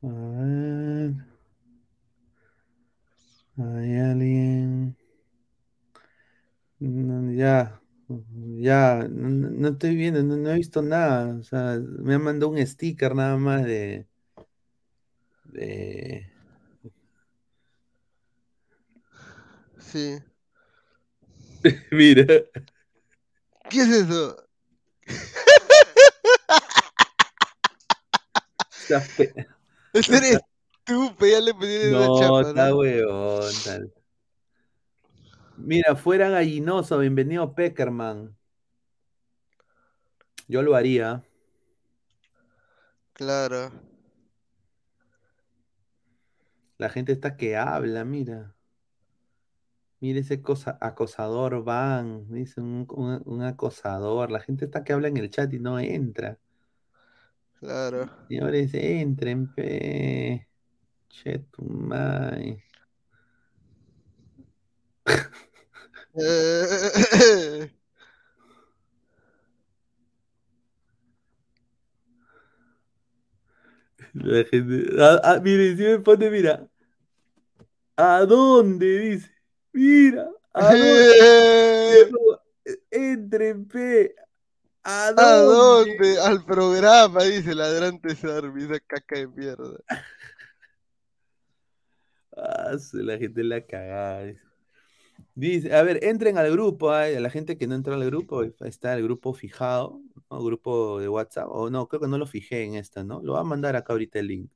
A ver. Hay alguien. No, ya. Ya. No estoy viendo, no, no he visto nada. O sea, me han mandado un sticker nada más de. De. Sí. Mira. ¿Qué es eso? Ese eres tú, pe, ya le pedí No, chapa, está ¿no? huevón. tal. Mira, fuera gallinoso, bienvenido Peckerman. Yo lo haría. Claro. La gente está que habla, mira. Mira ese cosa, acosador van, dice un, un- un acosador. La gente está que habla en el chat y no entra. Claro. Señores, entren, pe. Che, tu madre. Eh, La gente. Ah, ah, mire, si me pone, mira. ¿A dónde? Dice. Mira, ¿a dónde? eh, Entren, pe. ¿A ¿A dónde? dónde? Al programa, dice ladrante Sarmi, esa caca de mierda. Ah, la gente la cagada. Dice. A ver, entren al grupo, a la gente que no entra al grupo, está el grupo fijado, ¿no? Grupo de WhatsApp, o no, creo que no lo fijé en esta, ¿no? Lo voy a mandar acá ahorita el link,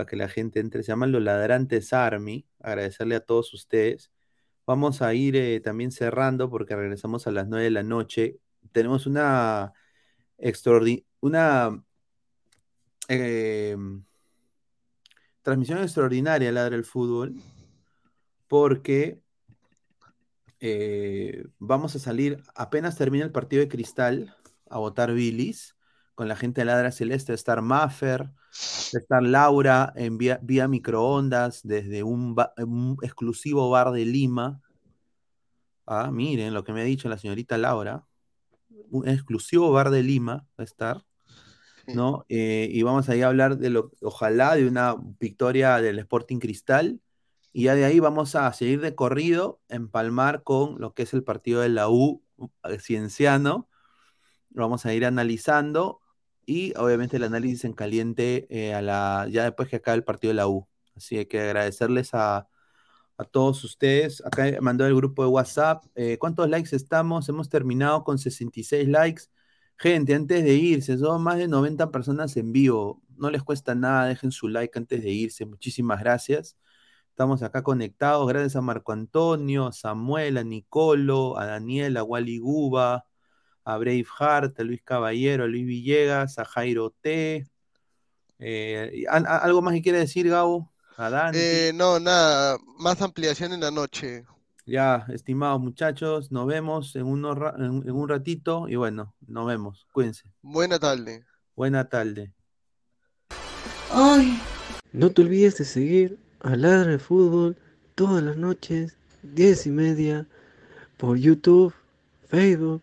para que la gente entre, se llaman los ladrantes Army, agradecerle a todos ustedes. Vamos a ir eh, también cerrando porque regresamos a las 9 de la noche. Tenemos una extraordi- una eh, transmisión extraordinaria Ladra el Fútbol, porque eh, vamos a salir, apenas termina el partido de Cristal, a votar Billis, con la gente de Ladra Celeste, estar Maffer, estar Laura en vía, vía microondas desde un, ba- un exclusivo bar de Lima. Ah, miren lo que me ha dicho la señorita Laura. Un exclusivo bar de Lima va a estar. ¿no? Eh, y vamos ahí a hablar de lo, ojalá, de una victoria del Sporting Cristal. Y ya de ahí vamos a seguir de corrido, empalmar con lo que es el partido de la U eh, Cienciano. Lo vamos a ir analizando y obviamente el análisis en caliente eh, a la, ya después que acabe el partido de la U. Así que agradecerles a, a todos ustedes. Acá mandó el grupo de WhatsApp. eh, ¿Cuántos likes estamos? Hemos terminado con 66 likes. Gente, antes de irse, son más de 90 personas en vivo. No les cuesta nada, dejen su like antes de irse. Muchísimas gracias. Estamos acá conectados. Gracias a Marco Antonio, a Samuel, a Nicolo, a Daniel, a Wally Guba, a Braveheart, a Luis Caballero, a Luis Villegas, a Jairo T. Eh, ¿algo más que quiere decir, Gabo? A Dani. Eh, no, nada, más ampliación en la noche. Ya, estimados muchachos, nos vemos en, unos ra- en, en un ratito y bueno, nos vemos. Cuídense. Buena tarde. Buena tarde. No te olvides de seguir a Ladra el Fútbol todas las noches, 10 y media, por YouTube, Facebook